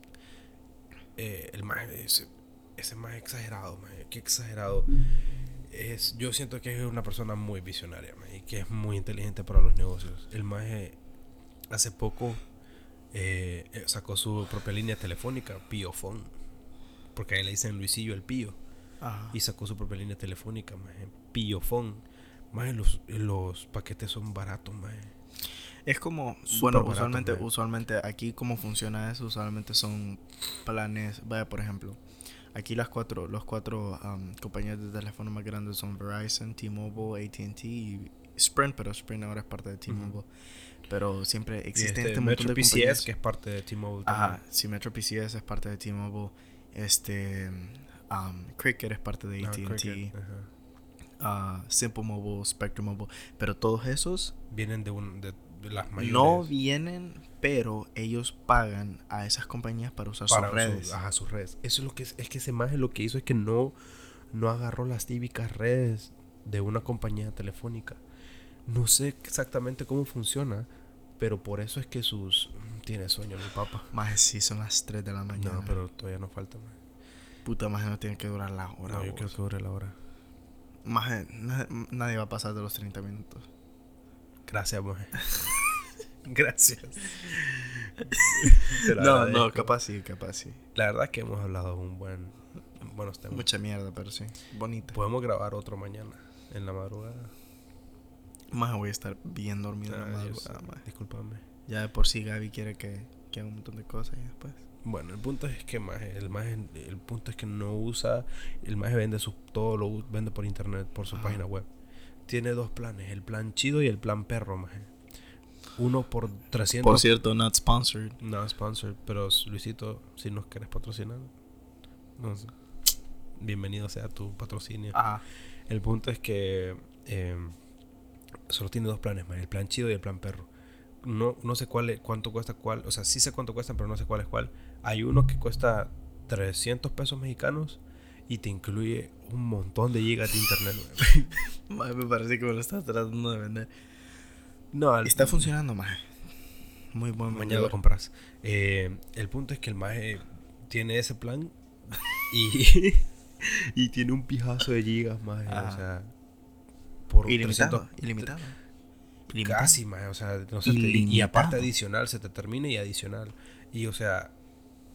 Eh, el más, ese, ese más exagerado, maje, qué exagerado. Es, yo siento que es una persona muy visionaria maje, y que es muy inteligente para los negocios. El más hace poco eh, eh, sacó su propia línea telefónica, Piofón. Porque ahí le dicen Luisillo el Pío. Ajá. Y sacó su propia línea telefónica, Piofón. Más los, los paquetes son baratos, maje. Es como, bueno, usualmente, usualmente aquí cómo funciona eso, usualmente son planes, vaya por ejemplo, aquí las cuatro, los cuatro am, compañías de teléfono más grandes son Verizon, T-Mobile, AT&T y Sprint, pero Sprint ahora es parte de T-Mobile. Pero siempre Y existe este este montón Metro de PCS, compañías. que es parte de T-Mobile. Ajá, Metro PCS es parte de T-Mobile, este, am, Cricket es parte de Ah, AT&T, ajá. ah, Simple Mobile, Spectrum Mobile, pero todos esos Vienen de, un, de las mayores. no vienen, pero ellos pagan a esas compañías para usar para sus redes. Su, ajá, sus redes. Eso es lo que es, es que ese maje lo que hizo es que no, no agarró las típicas redes de una compañía telefónica. No sé exactamente cómo funciona, pero por eso es que sus tiene sueño mi papá. Más sí, son las 3 de la mañana. No, pero todavía nos falta. maje. Puta, más no tiene que durar la hora. No, yo vos. creo que dure la hora. Na- nadie va a pasar de los 30 minutos. Gracias, maje. [LAUGHS] Gracias. Te lo No, no, capaz sí, capaz sí. La verdad que hemos hablado un buen buenos temas. Mucha mierda, pero sí. Bonita. Podemos grabar otro mañana en la madrugada. Más voy a estar bien dormido en la Ah, madrugada, maje. Discúlpame. Ya de por sí Gaby quiere que, que haga un montón de cosas y después. Bueno, el punto es que maje, el maje, el punto es que no usa, el maje vende su todo lo vende por internet, por su página web. Tiene dos planes, el plan chido y el plan perro, maje. Uno por 300 Por cierto, not sponsored. No sponsor, pero Luisito, si nos quieres patrocinar, no sé, bienvenido sea tu patrocinio. Ajá. El punto es que eh, solo tiene dos planes, el plan chido y el plan perro. No, no sé cuál cuánto cuesta cuál, o sea, sí sé cuánto cuestan, pero no sé cuál es cuál. Hay uno que cuesta 300 pesos mexicanos y te incluye un montón de gigas de internet. [LAUGHS] Maje, me parece que me lo estás tratando de vender. no, Está funcionando, maje. Muy buen Mañana lo compras. Eh, el punto es que el maje tiene ese plan y, [LAUGHS] y tiene un pijazo de gigas, maje. O Ajá. sea, por Ilimitado. 300 Ilimitado. Ilimitado. Casi, maje. O sea, no sé, te- y Ilimitado. aparte adicional, se te termina y adicional. Y o sea,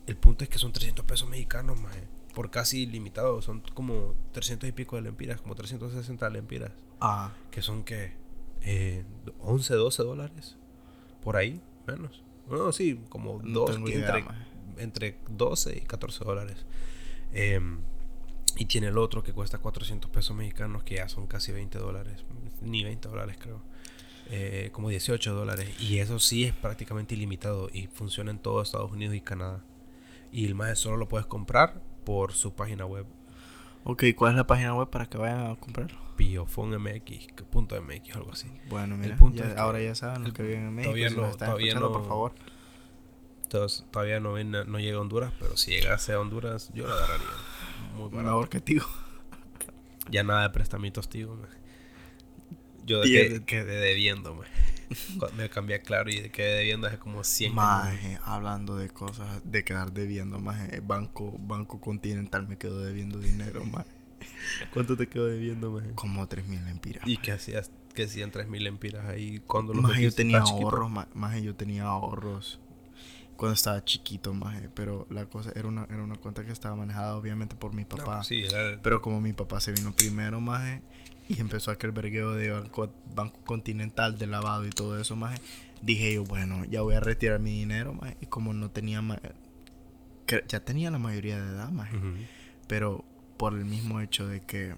el punto es que son 300 pesos mexicanos, maje. Por casi ilimitado. Son como 300 y pico de lempiras, como 360 lempiras. Ah, Que son que eh, 11, 12 dólares. Por ahí, menos. No, sí, como no dos, entre, entre 12 y 14 dólares. Em, y tiene el otro que cuesta 400 pesos mexicanos, que ya son casi 20 dólares. Ni 20 dólares, creo. Eh, como 18 dólares. Y eso sí es prácticamente ilimitado y funciona en todo Estados Unidos y Canadá. Y el maje solo lo puedes comprar por su página web. Ok, ¿cuál es la página web para que vayan a comprarlo? Piofonmx, punto MX o algo así. Bueno, mira, punto ya- es que ahora ya saben lo el- que viven en México. todavía si no- están todavía no- por favor. Entonces, todavía no, viene- no llega a Honduras, pero si llegase a Honduras, yo lo agarraría. Muy barato. Mejor que tío. Ya nada de prestamitos, tío. man. Yo de que, quedé debiendo, man. [LAUGHS] Cuando me cambié a claro y quedé debiendo hace como 100 años. Maje, hablando de cosas de quedar debiendo, maje, Banco, Banco Continental me quedó debiendo dinero, maje. [LAUGHS] ¿Cuánto te quedó debiendo, man? Como 3 mil lempiras. ¿Y qué hacías? ¿Qué hacían 3.000 empiras ahí? cuando los Maje, yo tenía ahorros, maje, yo tenía ahorros cuando estaba chiquito, maje, pero la cosa era una, era una cuenta que estaba manejada obviamente por mi No, papá. sí, era el- Pero como mi papá se vino primero, maje, y empezó aquel vergueo de Banco, Banco Continental de lavado y todo eso, maje, dije yo, bueno, ya voy a retirar mi dinero, maje, y como no tenía, que ya tenía la mayoría de edad, Ujú. pero por el mismo hecho de que,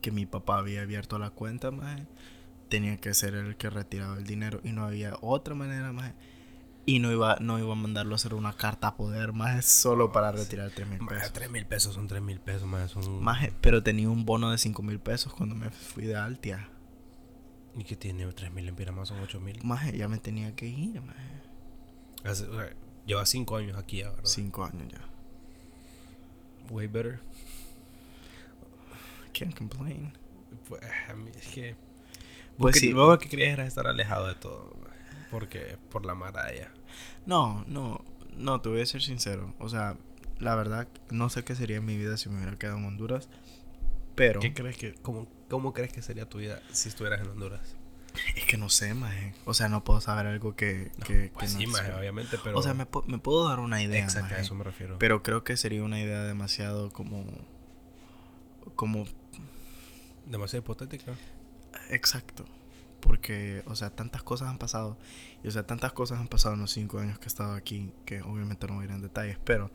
que mi papá había abierto la cuenta, maje, tenía que ser el que retiraba el dinero y no había otra manera, maje. Y no iba, no iba a mandarlo a hacer una carta a poder, más solo para retirar 3 mil pesos. 3 mil pesos son 3 mil pesos, más son... Maje, pero tenía un bono de 5 mil pesos cuando me fui de Altia. ¿Y qué tiene 3 mil empiras más? Son 8 mil. Maje, ya me tenía que ir, maje. Hace- o sea, Lleva 5 años aquí ya, ¿verdad? 5 años ya. Way better. Can't complain. Pues, a mí es que... Pues sí. Luego que querías era estar alejado de todo. Porque por la maraya. No, no, no, te voy a ser sincero. O sea, la verdad, no sé qué sería mi vida si me hubiera quedado en Honduras. Pero ¿Qué crees que... Cómo, ¿Cómo crees que sería tu vida si estuvieras en Honduras? es que no sé, maje. O sea, no puedo saber algo que, No, que, pues que sí, no maje, sé. obviamente, pero... O sea, me, me puedo dar una idea, Exacto, a eso me refiero. Pero creo que sería una idea demasiado como... Como... Demasiado hipotética. Exacto. Porque, o sea, tantas cosas han pasado. Y, o sea, tantas cosas han pasado en los cinco años que he estado aquí. Que obviamente no voy a ir en detalles. Pero...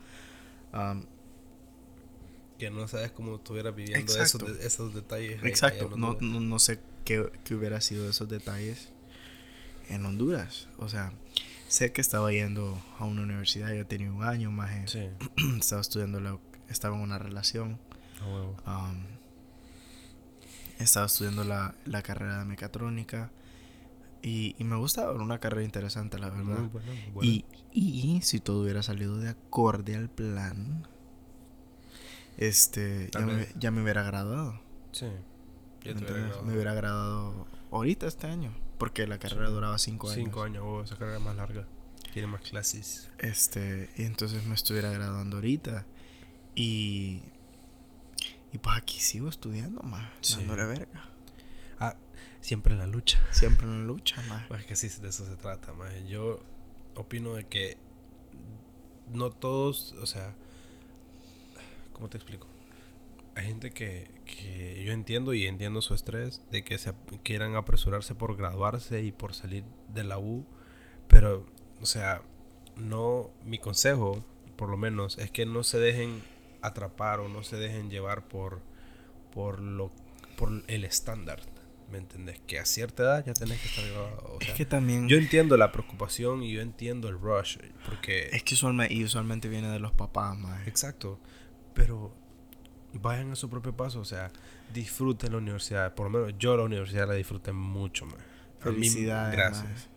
um, Que no sabes cómo estuvieras viviendo esos, de- esos detalles. Exacto, no, no, no sé qué, qué hubiera sido esos detalles en Honduras. O sea, sé que estaba yendo a una universidad, yo tenía un año más, Sí, [CLEARS THROAT] estaba estudiando, estaba en una relación, a huevo. um, estaba estudiando la, la carrera de mecatrónica y, y me gustaba, era una carrera interesante, la verdad. Muy bueno, muy bueno. Y, y si todo hubiera salido de acorde al plan, este, ya me, ya me hubiera graduado. Sí. Ya ¿Me hubiera graduado. Me hubiera graduado ahorita este año. Porque la carrera Sí. duraba cinco años. Cinco años, huevo, esa carrera más larga. Tiene más clases. Este, y entonces me estuviera graduando ahorita. Y. Y pues aquí sigo estudiando más. Sí. Dándole verga. Ah, siempre en la lucha. Siempre en la lucha, más. [LAUGHS] Pues que sí, de eso se trata, más. Yo opino de que no todos, o sea, ¿cómo te explico? Hay gente que, que yo entiendo y entiendo su estrés de que se quieran apresurarse por graduarse y por salir de la U, pero, o sea, no, mi consejo, por lo menos, es que no se dejen atrapar o no se dejen llevar por, por lo, por el estándar, ¿me entendés? Que a cierta edad ya tenés que estar graduado, o sea, es que también. yo entiendo la preocupación y yo entiendo el rush, porque... es que usualmente, y usualmente viene de los papás, más. Exacto, pero vayan a su propio paso, o sea, disfruten la universidad, por lo menos yo la universidad la disfruté mucho. A mí, Felicidades. gracias.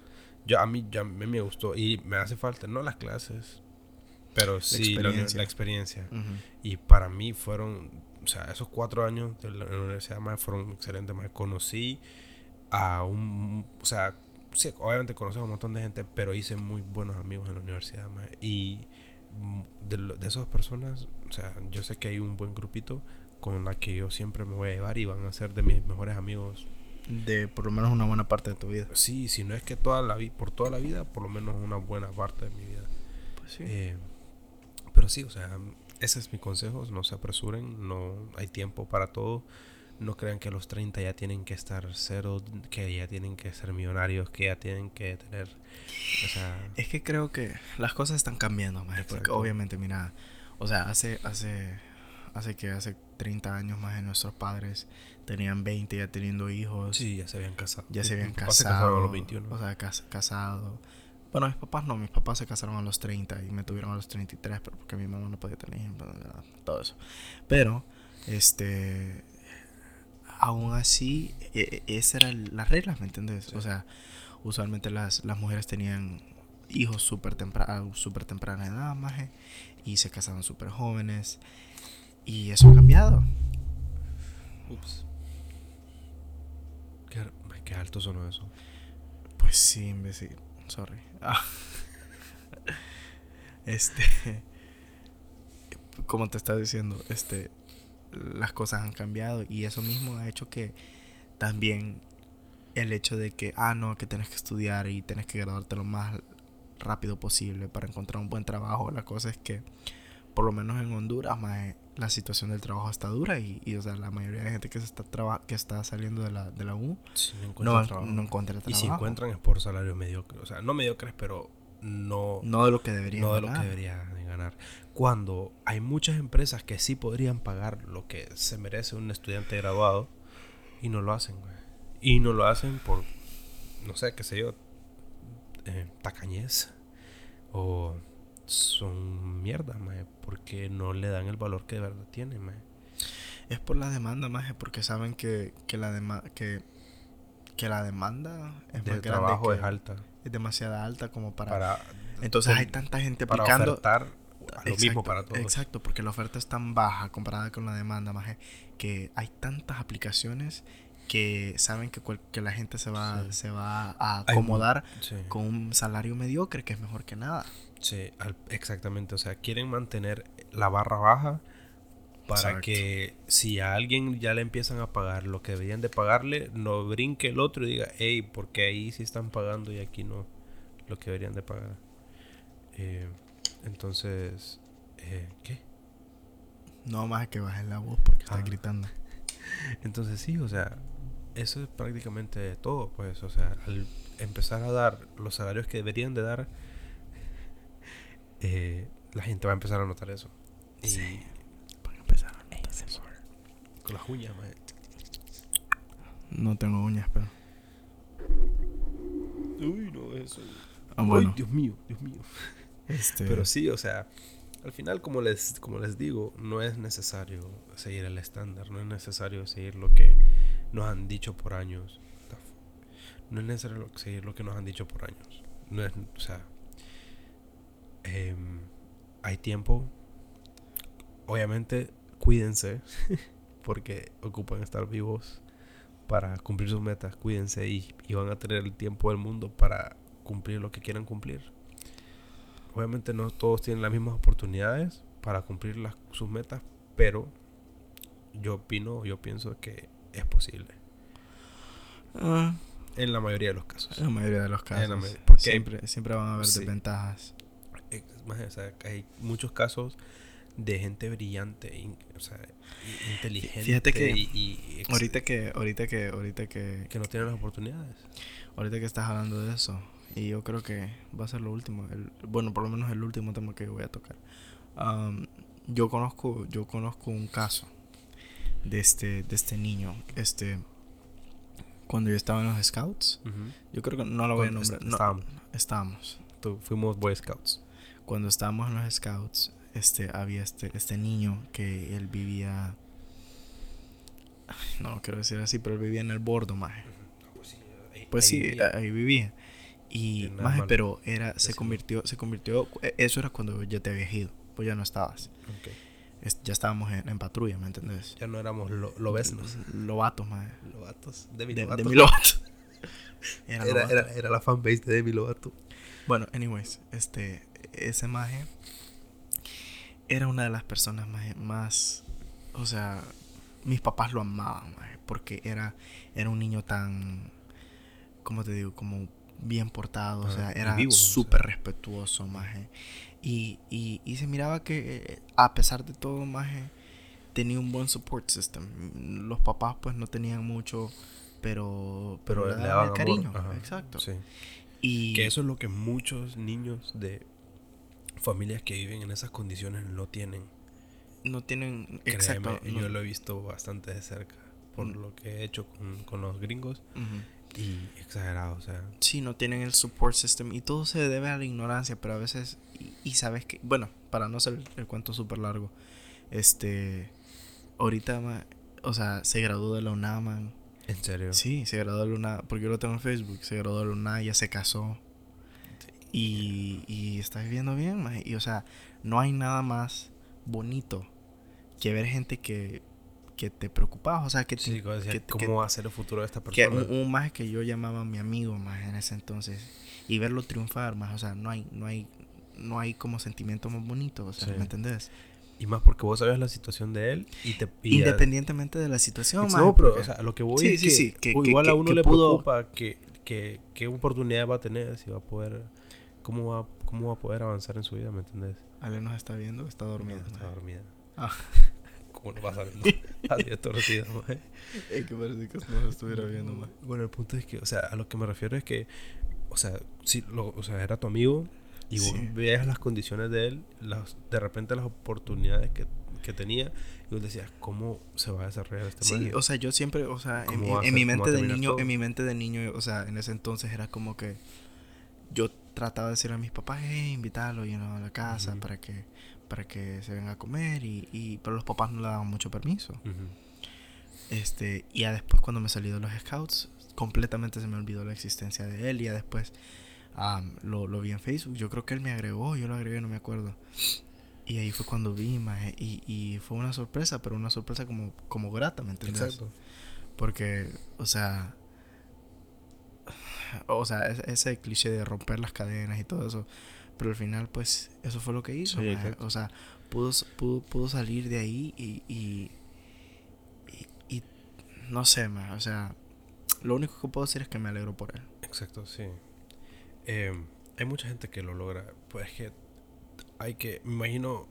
Yo, a mí ya a mí me gustó y me hace falta, no las clases, pero sí la, experiencia. la experiencia. Ujú. Y para mí fueron, o sea, esos cuatro años de la, en la universidad más fueron excelentes. Más conocí a un, o sea, sí, obviamente conocí a un montón de gente, pero hice muy buenos amigos en la universidad. más. Y de, de esas personas, o sea, yo sé que hay un buen grupito con la que yo siempre me voy a llevar y van a ser de mis mejores amigos. De por lo menos una buena parte de tu vida. Sí, si no es que toda la vida, por toda la vida, por lo menos una buena parte de mi vida. Pues sí. Eh, pero sí, o sea, ese es mi consejo, no se apresuren, no hay tiempo para todo. No crean que a los 30 ya tienen que estar cero, que ya tienen que ser millonarios, que ya tienen que tener... O sea, Es que creo que las cosas están cambiando, más porque obviamente, mira, o sea, hace, hace, hace que hace 30 años más de nuestros padres tenían 20 ya teniendo hijos, sí, ya se habían casado. ya se habían Mi papá se casado, casaron a los 21. o sea, cas- casado, Bueno, mis papás no, mis papás se casaron a los 30 y me tuvieron a los 33, pero porque mi mamá no podía tener hijos, todo eso. Pero, este, aún así, e, e, esas eran las reglas, ¿me entiendes? O sea, usualmente las, las mujeres tenían hijos súper temprana, super temprana edad, maje, y se casaban súper jóvenes. Y eso ha cambiado. Ups. Qué, qué alto sonó eso. Pues sí, imbécil. Sorry. [LAUGHS] Este. Como te estaba diciendo, este. Las cosas han cambiado y eso mismo ha hecho que también el hecho de que, ah, no, que tienes que estudiar y tienes que graduarte lo más rápido posible para encontrar un buen trabajo. La cosa es que, por lo menos en Honduras, más la situación del trabajo está dura y, y, o sea, la mayoría de gente que se está que está saliendo de la, de la U no, encuentra trabajo. Y si encuentran es por salario mediocre, o sea, no mediocres, pero no no de lo que deberían no de lo que deberían ganar. Cuando hay muchas empresas que sí podrían pagar lo que se merece un estudiante graduado y no lo hacen, Y no lo hacen por no sé, qué sé yo, eh, tacañez o son mierda, porque no le dan el valor que de verdad tiene, Es por la demanda, más porque saben que, que la demanda que, que la demanda es de trabajo es alta. Es demasiado alta como para, entonces hay tanta gente para aplicando ofertar lo mismo para todos. Exacto, porque la oferta es tan baja comparada con la demanda, más que hay tantas aplicaciones que saben que, que la gente se va, se va a acomodar con un salario mediocre que es mejor que nada. Sí, exactamente. O sea, quieren mantener la barra baja para que si a alguien ya le empiezan a pagar lo que deberían de pagarle, no brinque el otro y diga, hey, porque ahí sí están pagando y aquí no lo que deberían de pagar. Eh, entonces, eh, ¿qué? No más que bajen la voz porque está ah. gritando. [LAUGHS] Entonces sí, o sea, eso es prácticamente todo, pues, o sea, al empezar a dar los salarios que deberían de dar, eh, la gente va a empezar a notar eso. Y sí. Van a empezar a notar eso. Con las uñas, man. No tengo uñas, pero. Uy, no, eso. Ah, bueno. Dios mío, Dios mío. Este... Pero sí, o sea, al final, como les, como les digo, no es necesario seguir el estándar, no es necesario seguir lo que nos han dicho por años. No es necesario seguir lo que nos han dicho por años. No es, o sea, Em, hay tiempo. Obviamente, cuídense, [LAUGHS] porque ocupan estar vivos para cumplir sus metas. Cuídense y, van a tener el tiempo del mundo para cumplir lo que quieran cumplir. Obviamente no todos tienen las mismas oportunidades para cumplir las, sus metas, pero yo opino, yo pienso que es posible. Ah. en la mayoría de los casos. En la mayoría de los casos. porque siempre, siempre van a haber desventajas hay muchos casos de gente brillante, o sea, inteligente. Fíjate que y, ahorita que ahorita que ahorita que que no tienen las oportunidades. Ahorita que estás hablando de eso y yo creo que va a ser lo último, el, bueno, por lo menos el último tema que voy a tocar. yo conozco yo conozco un caso de este de este niño, este cuando yo estaba en los Scouts. Yo creo que no lo voy a nombrar. No, estábamos. Estábamos. fuimos Boy Scouts cuando estábamos en los scouts, este, había este, este niño que él vivía. No quiero decir así, pero él vivía en el bordo, más. Pues sí, ahí, vivía. Y más, pero era, se convirtió, se convirtió, e, eso era cuando ya te habías ido, pues ya no estabas. ya estábamos en, patrulla, ¿me entendés? Ya no éramos lo, lobesnos. Lobatos, más. Lobatos. Demi Lovato. [LAUGHS] era, era, era, la fanbase de Demi Lovato. Bueno, anyways, este, ese maje era una de las personas más, o sea, mis papás lo amaban, porque era, era un niño tan, ¿cómo te digo? Como bien portado, o sea, era súper respetuoso, maje. Y, y, y, se miraba que a pesar de todo, maje, tenía un buen support system. Los papás pues no tenían mucho, pero, pero, le daban cariño. Exacto. Y que eso es lo que muchos niños de familias que viven en esas condiciones no tienen. No tienen, exacto. yo lo he visto bastante de cerca por mm. lo que he hecho con, los gringos, Y exagerado, o sea. Sí, no tienen el support system y todo se debe a la ignorancia, pero a veces, y, sabes que, bueno, para no hacer el cuento súper largo, este, ahorita, o sea, se graduó de la UNAM. ¿En serio? Sí, se graduó de la UNAM, porque yo lo tengo en Facebook, se graduó de la UNAM, ya se casó. Y, y está viviendo bien, y o sea, no hay nada más bonito que ver gente que que te preocupabas, o sea, que, sí, cómo va a ser el futuro de esta persona. Que un, más que yo llamaba mi amigo más en ese entonces y verlo triunfar más, o sea, no hay no hay no hay como sentimiento más bonito, o sea, ¿me entendés? Y más porque vos sabías la situación de él y te independientemente de la situación, más, No, pero o sea, lo que voy sí, es sí, que, igual a uno le preocupa que, que qué oportunidad va a tener, si va a poder cómo va cómo va a poder avanzar en su vida, ¿me entendés? Ale nos está viendo, está dormida. está dormida. Ah. [LAUGHS] ¿Cómo no vas a ver? Así torcido, Es que parece que no se estuviera viendo, más. Bueno, el punto es que, o sea, a lo que me refiero es que, o sea, si lo, o sea, era tu amigo y vos veías las condiciones de él, las, de repente las oportunidades que, que tenía, y vos decías, ¿cómo se va a desarrollar este Sí, o sea, yo siempre, o sea, en, mi mente de niño, en mi mente de niño, o sea, en ese entonces era como que yo trataba de decir a mis papás, hey, invitarlo, you know, a la casa para que para que se venga a comer y, y pero los papás no le daban mucho permiso. Este, y ya después cuando me salí de los scouts, completamente se me olvidó la existencia de él y ya después lo, lo, vi en Facebook. Yo creo que él me agregó, yo lo agregué, no me acuerdo. Y ahí fue cuando vi, y, y fue una sorpresa, pero una sorpresa como, como grata, ¿me entiendes? Exacto. Porque, o sea, o sea, ese cliché de romper las cadenas y todo eso, pero al final, pues, eso fue lo que hizo. o sea, pudo, pudo, pudo, salir de ahí y, y, y, no sé, más. O sea, lo único que puedo decir es que me alegro por él. Exacto, sí. Em, hay mucha gente que lo logra. Pues es que hay que, me imagino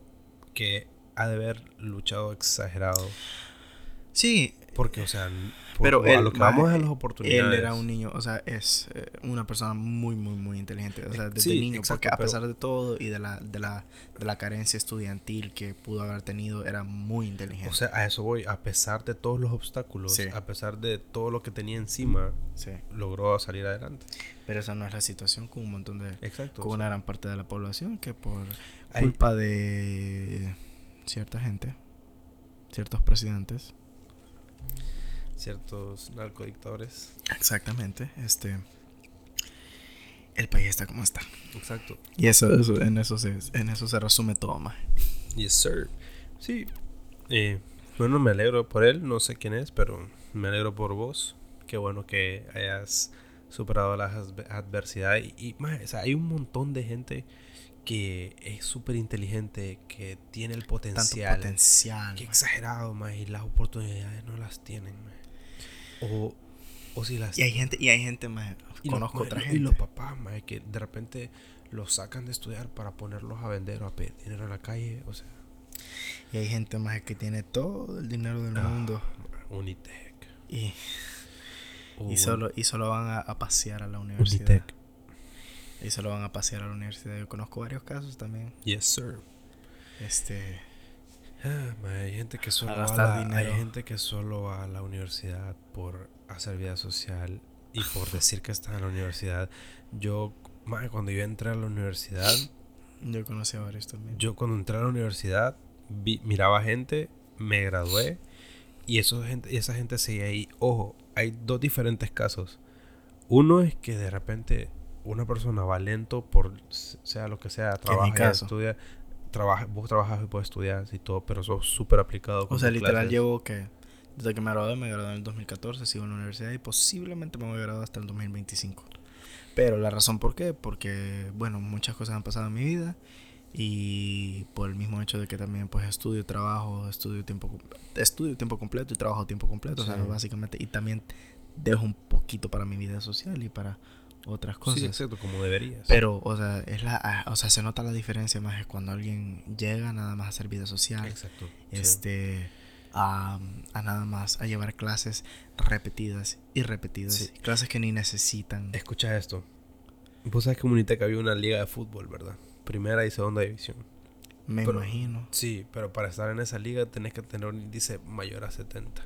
que ha de haber luchado exagerado. Sí, porque, o sea, pero a lo que vamos a las oportunidades. Él era un niño, o sea, es eh, una persona muy, muy, muy inteligente. O sea, desde niño, porque a pesar de todo y de la, de, la, de la carencia estudiantil que pudo haber tenido, era muy inteligente. O sea, a eso voy. A pesar de todos los obstáculos, a pesar de todo lo que tenía encima, logró salir adelante. Pero esa no es la situación con un montón de. Exacto. Con una gran parte de la población que por culpa de cierta gente, ciertos presidentes ciertos narcodictadores. Exactamente, este el país está como está. Exacto. Y eso, eso en eso se en eso se resume todo más. Yes, sir. Sí. Eh, bueno, me alegro por él, no sé quién es, pero me alegro por vos. Qué bueno que hayas superado las adversidades. Y, más, hay un montón de gente que es súper inteligente, que tiene el potencial. Tanto potencial. Que exagerado, más, y las oportunidades no las tienen, o, o si las... Y hay gente, y hay gente más... Conozco otra gente. Y los papás, más, que de repente los sacan de estudiar para ponerlos a vender o a pedir dinero en la calle, o sea... Y hay gente más que tiene todo el dinero del ah, mundo. Unitec. Y, y, solo, y solo van a, pasear a la universidad. Unitec. Y solo van a pasear a la universidad. Yo conozco varios casos también. Yes, sir. Este hay gente que solo va a la, hay gente que solo va a la universidad por hacer vida social y por [LAUGHS] decir que está en la universidad. Yo, cuando yo entré a la universidad, yo conocí a varios también. Yo cuando entré a la universidad vi, miraba gente, me gradué y eso gente, esa gente seguía ahí. Ojo, hay dos diferentes casos. Uno es que de repente una persona va lento por sea lo que sea, trabaja, estudia, trabaja, vos trabajas y puedes estudiar y todo, pero sos súper aplicado. o sea, literal llevo que desde que me gradué, me gradué en el 2014, sigo en la universidad y posiblemente me voy a graduar hasta el 2025. Pero la razón por qué, porque, bueno, muchas cosas han pasado en mi vida y por el mismo hecho de que también pues estudio, trabajo, estudio tiempo, estudio tiempo completo y trabajo tiempo completo, o sea, básicamente, y también dejo un poquito para mi vida social y para otras cosas. Sí, exacto, como deberías. Pero, o sea, es la, ah, o sea, se nota la diferencia más es cuando alguien llega nada más a hacer vida social. Exacto. Este, a, a, nada más a llevar clases repetidas y repetidas. Clases que ni necesitan. Escucha esto. Vos sabes que en Unitec había una liga de fútbol, ¿verdad? Primera y segunda división. Me imagino. Sí, pero para estar en esa liga tenés que tener un índice mayor a 70.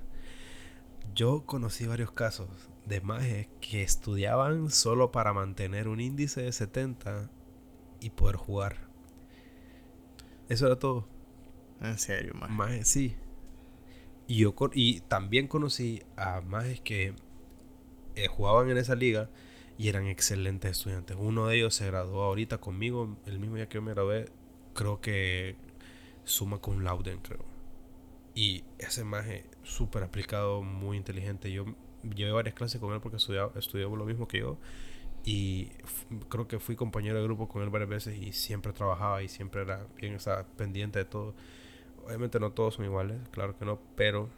yo conocí varios casos de majes que estudiaban solo para mantener un índice de 70 y poder jugar. Eso era todo. En serio, maje. Majes, sí. Y, yo, con- y también conocí a majes que eh, jugaban en esa liga y eran excelentes estudiantes. Uno de ellos se graduó ahorita conmigo, el mismo día que yo me gradué, creo que suma con Lauden, creo. Y ese maje súper aplicado, muy inteligente. Yo llevé varias clases con él porque estudiaba, estudió lo mismo que yo. Y creo que fui compañero de grupo con él varias veces y siempre trabajaba y siempre era bien, estaba pendiente de todo. Obviamente no todos son iguales, claro que no, pero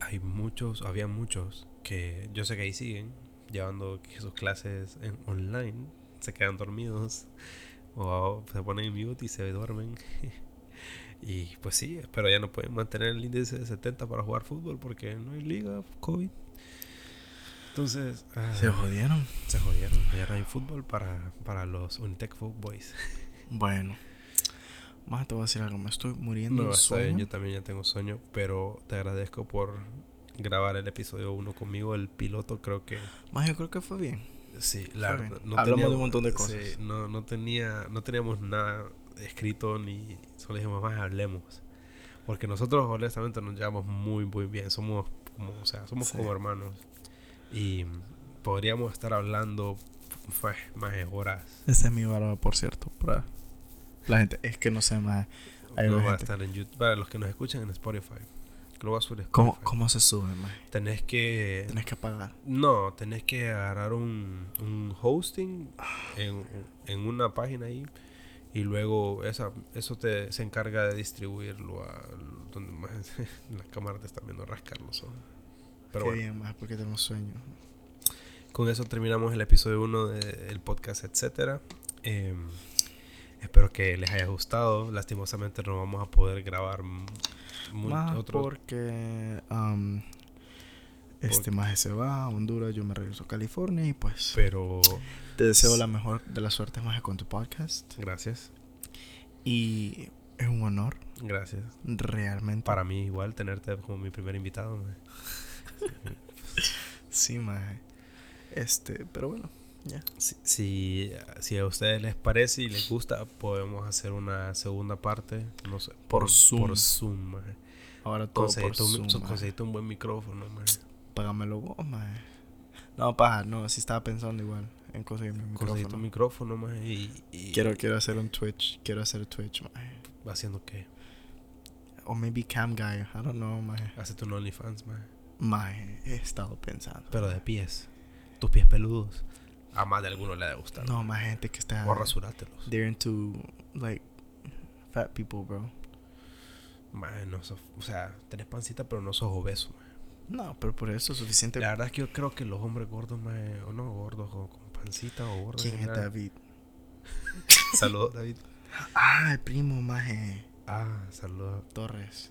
hay muchos, había muchos que yo sé que ahí siguen llevando sus clases en online, se quedan dormidos [LAUGHS] o se ponen en mute y se duermen. [LAUGHS] y pues sí, pero ya no pueden mantener el índice de 70 para jugar fútbol porque no hay liga, COVID. Entonces, ah, Se jodieron. se jodieron. Ya no hay fútbol para, para los Unitec Boys. Bueno. Más te voy a decir algo. Me estoy muriendo No, de está bien, sueño. yo también ya tengo sueño, pero te agradezco por grabar el episodio 1 conmigo. El piloto creo que Más yo creo que fue bien. sí, la, bien. no Hablamos de teníamos- un montón de sí, cosas. no, no tenía, no teníamos nada escrito ni solo dijimos más hablemos. Porque nosotros honestamente nos llevamos muy muy bien, somos como, o sea, somos Sí. como hermanos. Y podríamos estar hablando pues, más horas. Esa es mi barba, por cierto. Para la gente. Es que no sé más. Hay no va a gente. estar en YouTube. Para los que nos escuchan en Spotify. Lo a subir ¿Cómo. ¿Cómo se sube, más? Tenés que Tienes que pagar. No, tenés que agarrar un, un hosting en, en una página ahí y luego esa, eso te, se encarga de distribuirlo a donde más [LAUGHS] la cámara te está viendo rascar los ojos. Pero Qué bueno, bien, más porque tengo sueño. con eso terminamos el episodio 1 del podcast, etcétera. Eh, espero que les haya gustado. Lastimosamente no vamos a poder grabar Más otro- porque um, este más se va a Honduras, yo me regreso a California y pues pero te deseo la mejor de las suertes más con tu podcast gracias, y es un honor gracias. realmente Para mí igual tenerte como mi primer invitado. man. [LAUGHS] sí más este pero bueno ya Si, si, si a ustedes les parece y les gusta, podemos hacer una segunda parte, no sé, Por Zoom. Por Zoom, maje. ahora todo por Conseguiste un, Zoom, maje. conseguiste un buen micrófono, maje. Págamelo vos maje. no paja no sí estaba pensando igual en conseguir mi Conseguiste un micrófono micrófono, maje, y, y quiero quiero hacer un Twitch quiero hacer Twitch maje. haciendo qué? o maybe cam guy I don't know maje. Hacete un OnlyFans, maje. Maje, he estado pensando Pero de pies. Tus pies peludos. A más de alguno le ha de gustar. no más gente que está O rasurátelos. they're into like fat people, bro. Maje, no sos- o sea, tenés pancita, pero no sos obeso, maje. No, pero por eso es suficiente. La verdad es que yo creo que los hombres gordos, maje, o no gordos, o con pancita o gordos. ¿Quién es. David? [LAUGHS] Saludos, David. Ah, el primo maje Ah, saludos. Torres.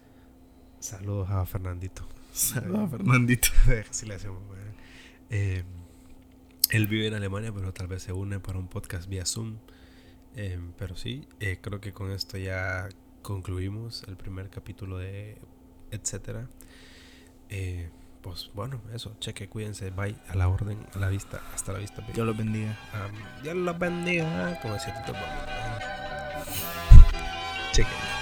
Saludos a Fernandito. Saludos a Fernandito. [LAUGHS] Así le hacemos. Eh, él vive en Alemania, pero tal vez se une para un podcast vía Zoom. Eh, pero sí, eh, creo que con esto ya concluimos el primer capítulo de etcétera. Eh, pues bueno, eso, cheque, cuídense, bye, a la orden, a la vista, hasta la vista. baby. Dios los bendiga. Um, Dios los bendiga, como decía Tito. Cheque.